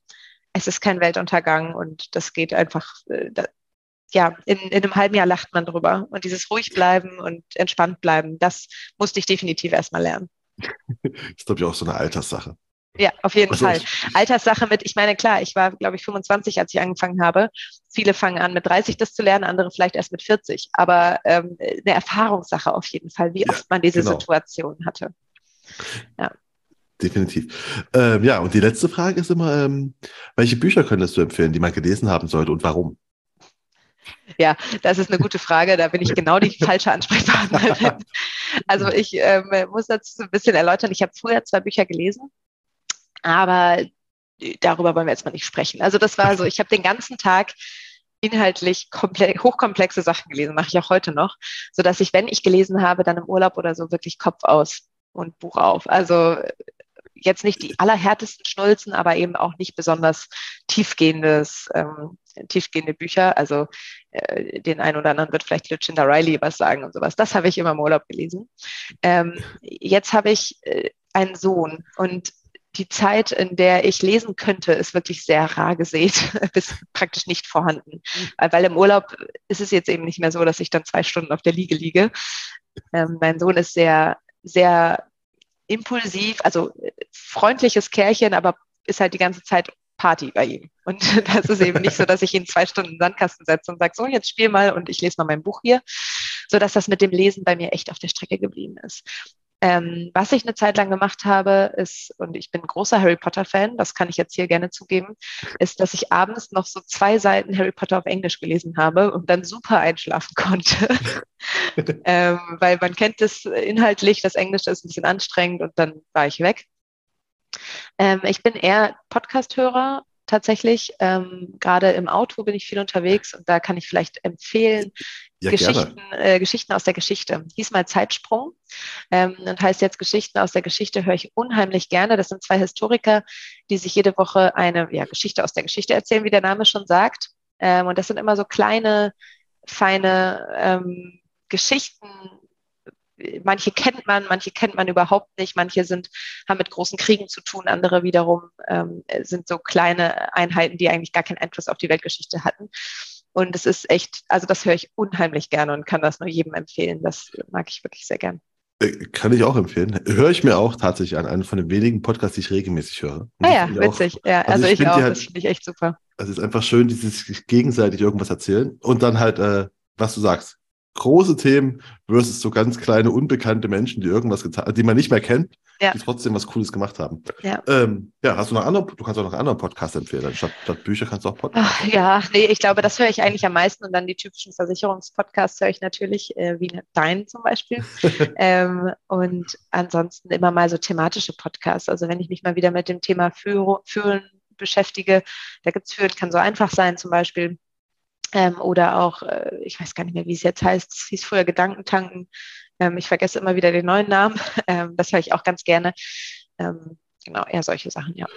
Es ist kein Weltuntergang und das geht einfach, äh, da, ja, in, in einem halben Jahr lacht man drüber. Und dieses ruhig bleiben und entspannt bleiben, das musste ich definitiv erstmal lernen. Das ist, glaube ich, auch so eine Alterssache. Ja, auf jeden also Fall. Alterssache mit, ich meine, klar, ich war, glaube ich, 25, als ich angefangen habe. Viele fangen an, mit 30 das zu lernen, andere vielleicht erst mit 40. Aber ähm, eine Erfahrungssache auf jeden Fall, wie ja, oft man diese genau. Situation hatte. Ja. Definitiv. Ähm, ja, und die letzte Frage ist immer, ähm, welche Bücher könntest du empfehlen, die man gelesen haben sollte und warum? Ja, das ist eine gute Frage. Da bin ich genau die falsche Ansprechpartnerin. Also ich ähm, muss dazu ein bisschen erläutern. Ich habe früher zwei Bücher gelesen aber darüber wollen wir jetzt mal nicht sprechen. Also das war so, ich habe den ganzen Tag inhaltlich hochkomplexe Sachen gelesen, mache ich auch heute noch, so dass ich, wenn ich gelesen habe, dann im Urlaub oder so wirklich Kopf aus und Buch auf. Also jetzt nicht die allerhärtesten Schnulzen, aber eben auch nicht besonders tiefgehendes, ähm, tiefgehende Bücher. Also äh, den einen oder anderen wird vielleicht Lucinda Riley was sagen und sowas. Das habe ich immer im Urlaub gelesen. Ähm, jetzt habe ich äh, einen Sohn und die Zeit, in der ich lesen könnte, ist wirklich sehr rar gesät, bis praktisch nicht vorhanden. Mhm. Weil im Urlaub ist es jetzt eben nicht mehr so, dass ich dann zwei Stunden auf der Liege liege. Ähm, mein Sohn ist sehr, sehr impulsiv, also freundliches Kerlchen, aber ist halt die ganze Zeit Party bei ihm. Und das ist eben nicht so, dass ich ihn zwei Stunden in den Sandkasten setze und sage, so, jetzt spiel mal und ich lese mal mein Buch hier, so dass das mit dem Lesen bei mir echt auf der Strecke geblieben ist. Ähm, was ich eine Zeit lang gemacht habe, ist, und ich bin großer Harry Potter-Fan, das kann ich jetzt hier gerne zugeben, ist, dass ich abends noch so zwei Seiten Harry Potter auf Englisch gelesen habe und dann super einschlafen konnte. ähm, weil man kennt es inhaltlich, das Englische ist ein bisschen anstrengend und dann war ich weg. Ähm, ich bin eher Podcast-Hörer tatsächlich. Ähm, Gerade im Auto bin ich viel unterwegs und da kann ich vielleicht empfehlen, ja, Geschichten, äh, Geschichten aus der Geschichte. Hieß mal Zeitsprung ähm, und heißt jetzt Geschichten aus der Geschichte, höre ich unheimlich gerne. Das sind zwei Historiker, die sich jede Woche eine ja, Geschichte aus der Geschichte erzählen, wie der Name schon sagt. Ähm, und das sind immer so kleine, feine ähm, Geschichten, manche kennt man, manche kennt man überhaupt nicht, manche sind, haben mit großen Kriegen zu tun, andere wiederum ähm, sind so kleine Einheiten, die eigentlich gar keinen Einfluss auf die Weltgeschichte hatten. Und es ist echt, also das höre ich unheimlich gerne und kann das nur jedem empfehlen. Das mag ich wirklich sehr gern. Äh, kann ich auch empfehlen. Höre ich mir auch tatsächlich an. Einen von den wenigen Podcasts, die ich regelmäßig höre. Und ah ja, witzig. Auch, ja, also, also ich, ich auch. Halt, das finde ich echt super. Also es ist einfach schön, dieses gegenseitig irgendwas erzählen und dann halt, äh, was du sagst, große Themen versus so ganz kleine, unbekannte Menschen, die irgendwas getan die man nicht mehr kennt, ja. die trotzdem was Cooles gemacht haben. Ja, ähm, ja hast du noch andere, du kannst auch noch einen anderen Podcast empfehlen. Statt, statt Bücher kannst du auch Podcasts. Ach, ja, nee, ich glaube, das höre ich eigentlich am meisten und dann die typischen Versicherungspodcasts höre ich natürlich, äh, wie deinen zum Beispiel. ähm, und ansonsten immer mal so thematische Podcasts. Also wenn ich mich mal wieder mit dem Thema Führen beschäftige, da gibt es Führen, kann so einfach sein zum Beispiel ähm, oder auch, äh, ich weiß gar nicht mehr, wie es jetzt heißt, es hieß früher Gedankentanken. Ähm, ich vergesse immer wieder den neuen Namen. Ähm, das höre ich auch ganz gerne. Ähm, genau, eher solche Sachen, ja.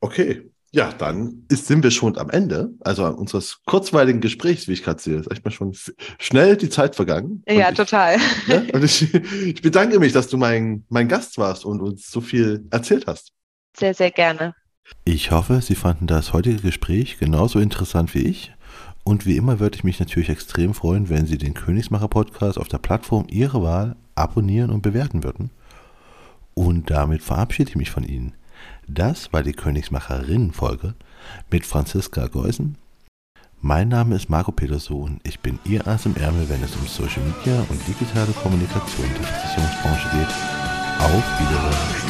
Okay. Ja, dann ist, sind wir schon am Ende, also unseres kurzweiligen Gesprächs, wie ich gerade sehe. Ist echt mal schon schnell die Zeit vergangen. Ja, ich, total. Ja, und ich, ich, bedanke mich, dass du mein, mein Gast warst und uns so viel erzählt hast. Sehr, sehr gerne. Ich hoffe, Sie fanden das heutige Gespräch genauso interessant wie ich und wie immer würde ich mich natürlich extrem freuen, wenn Sie den Königsmacher Podcast auf der Plattform Ihrer Wahl abonnieren und bewerten würden. Und damit verabschiede ich mich von Ihnen. Das war die Königsmacherinnen-Folge mit Franziska Geusen. Mein Name ist Marco Peterson. Ich bin Ihr Ass im Ärmel, wenn es um Social Media und digitale Kommunikation der Versicherungsbranche geht. Auf Wiedersehen.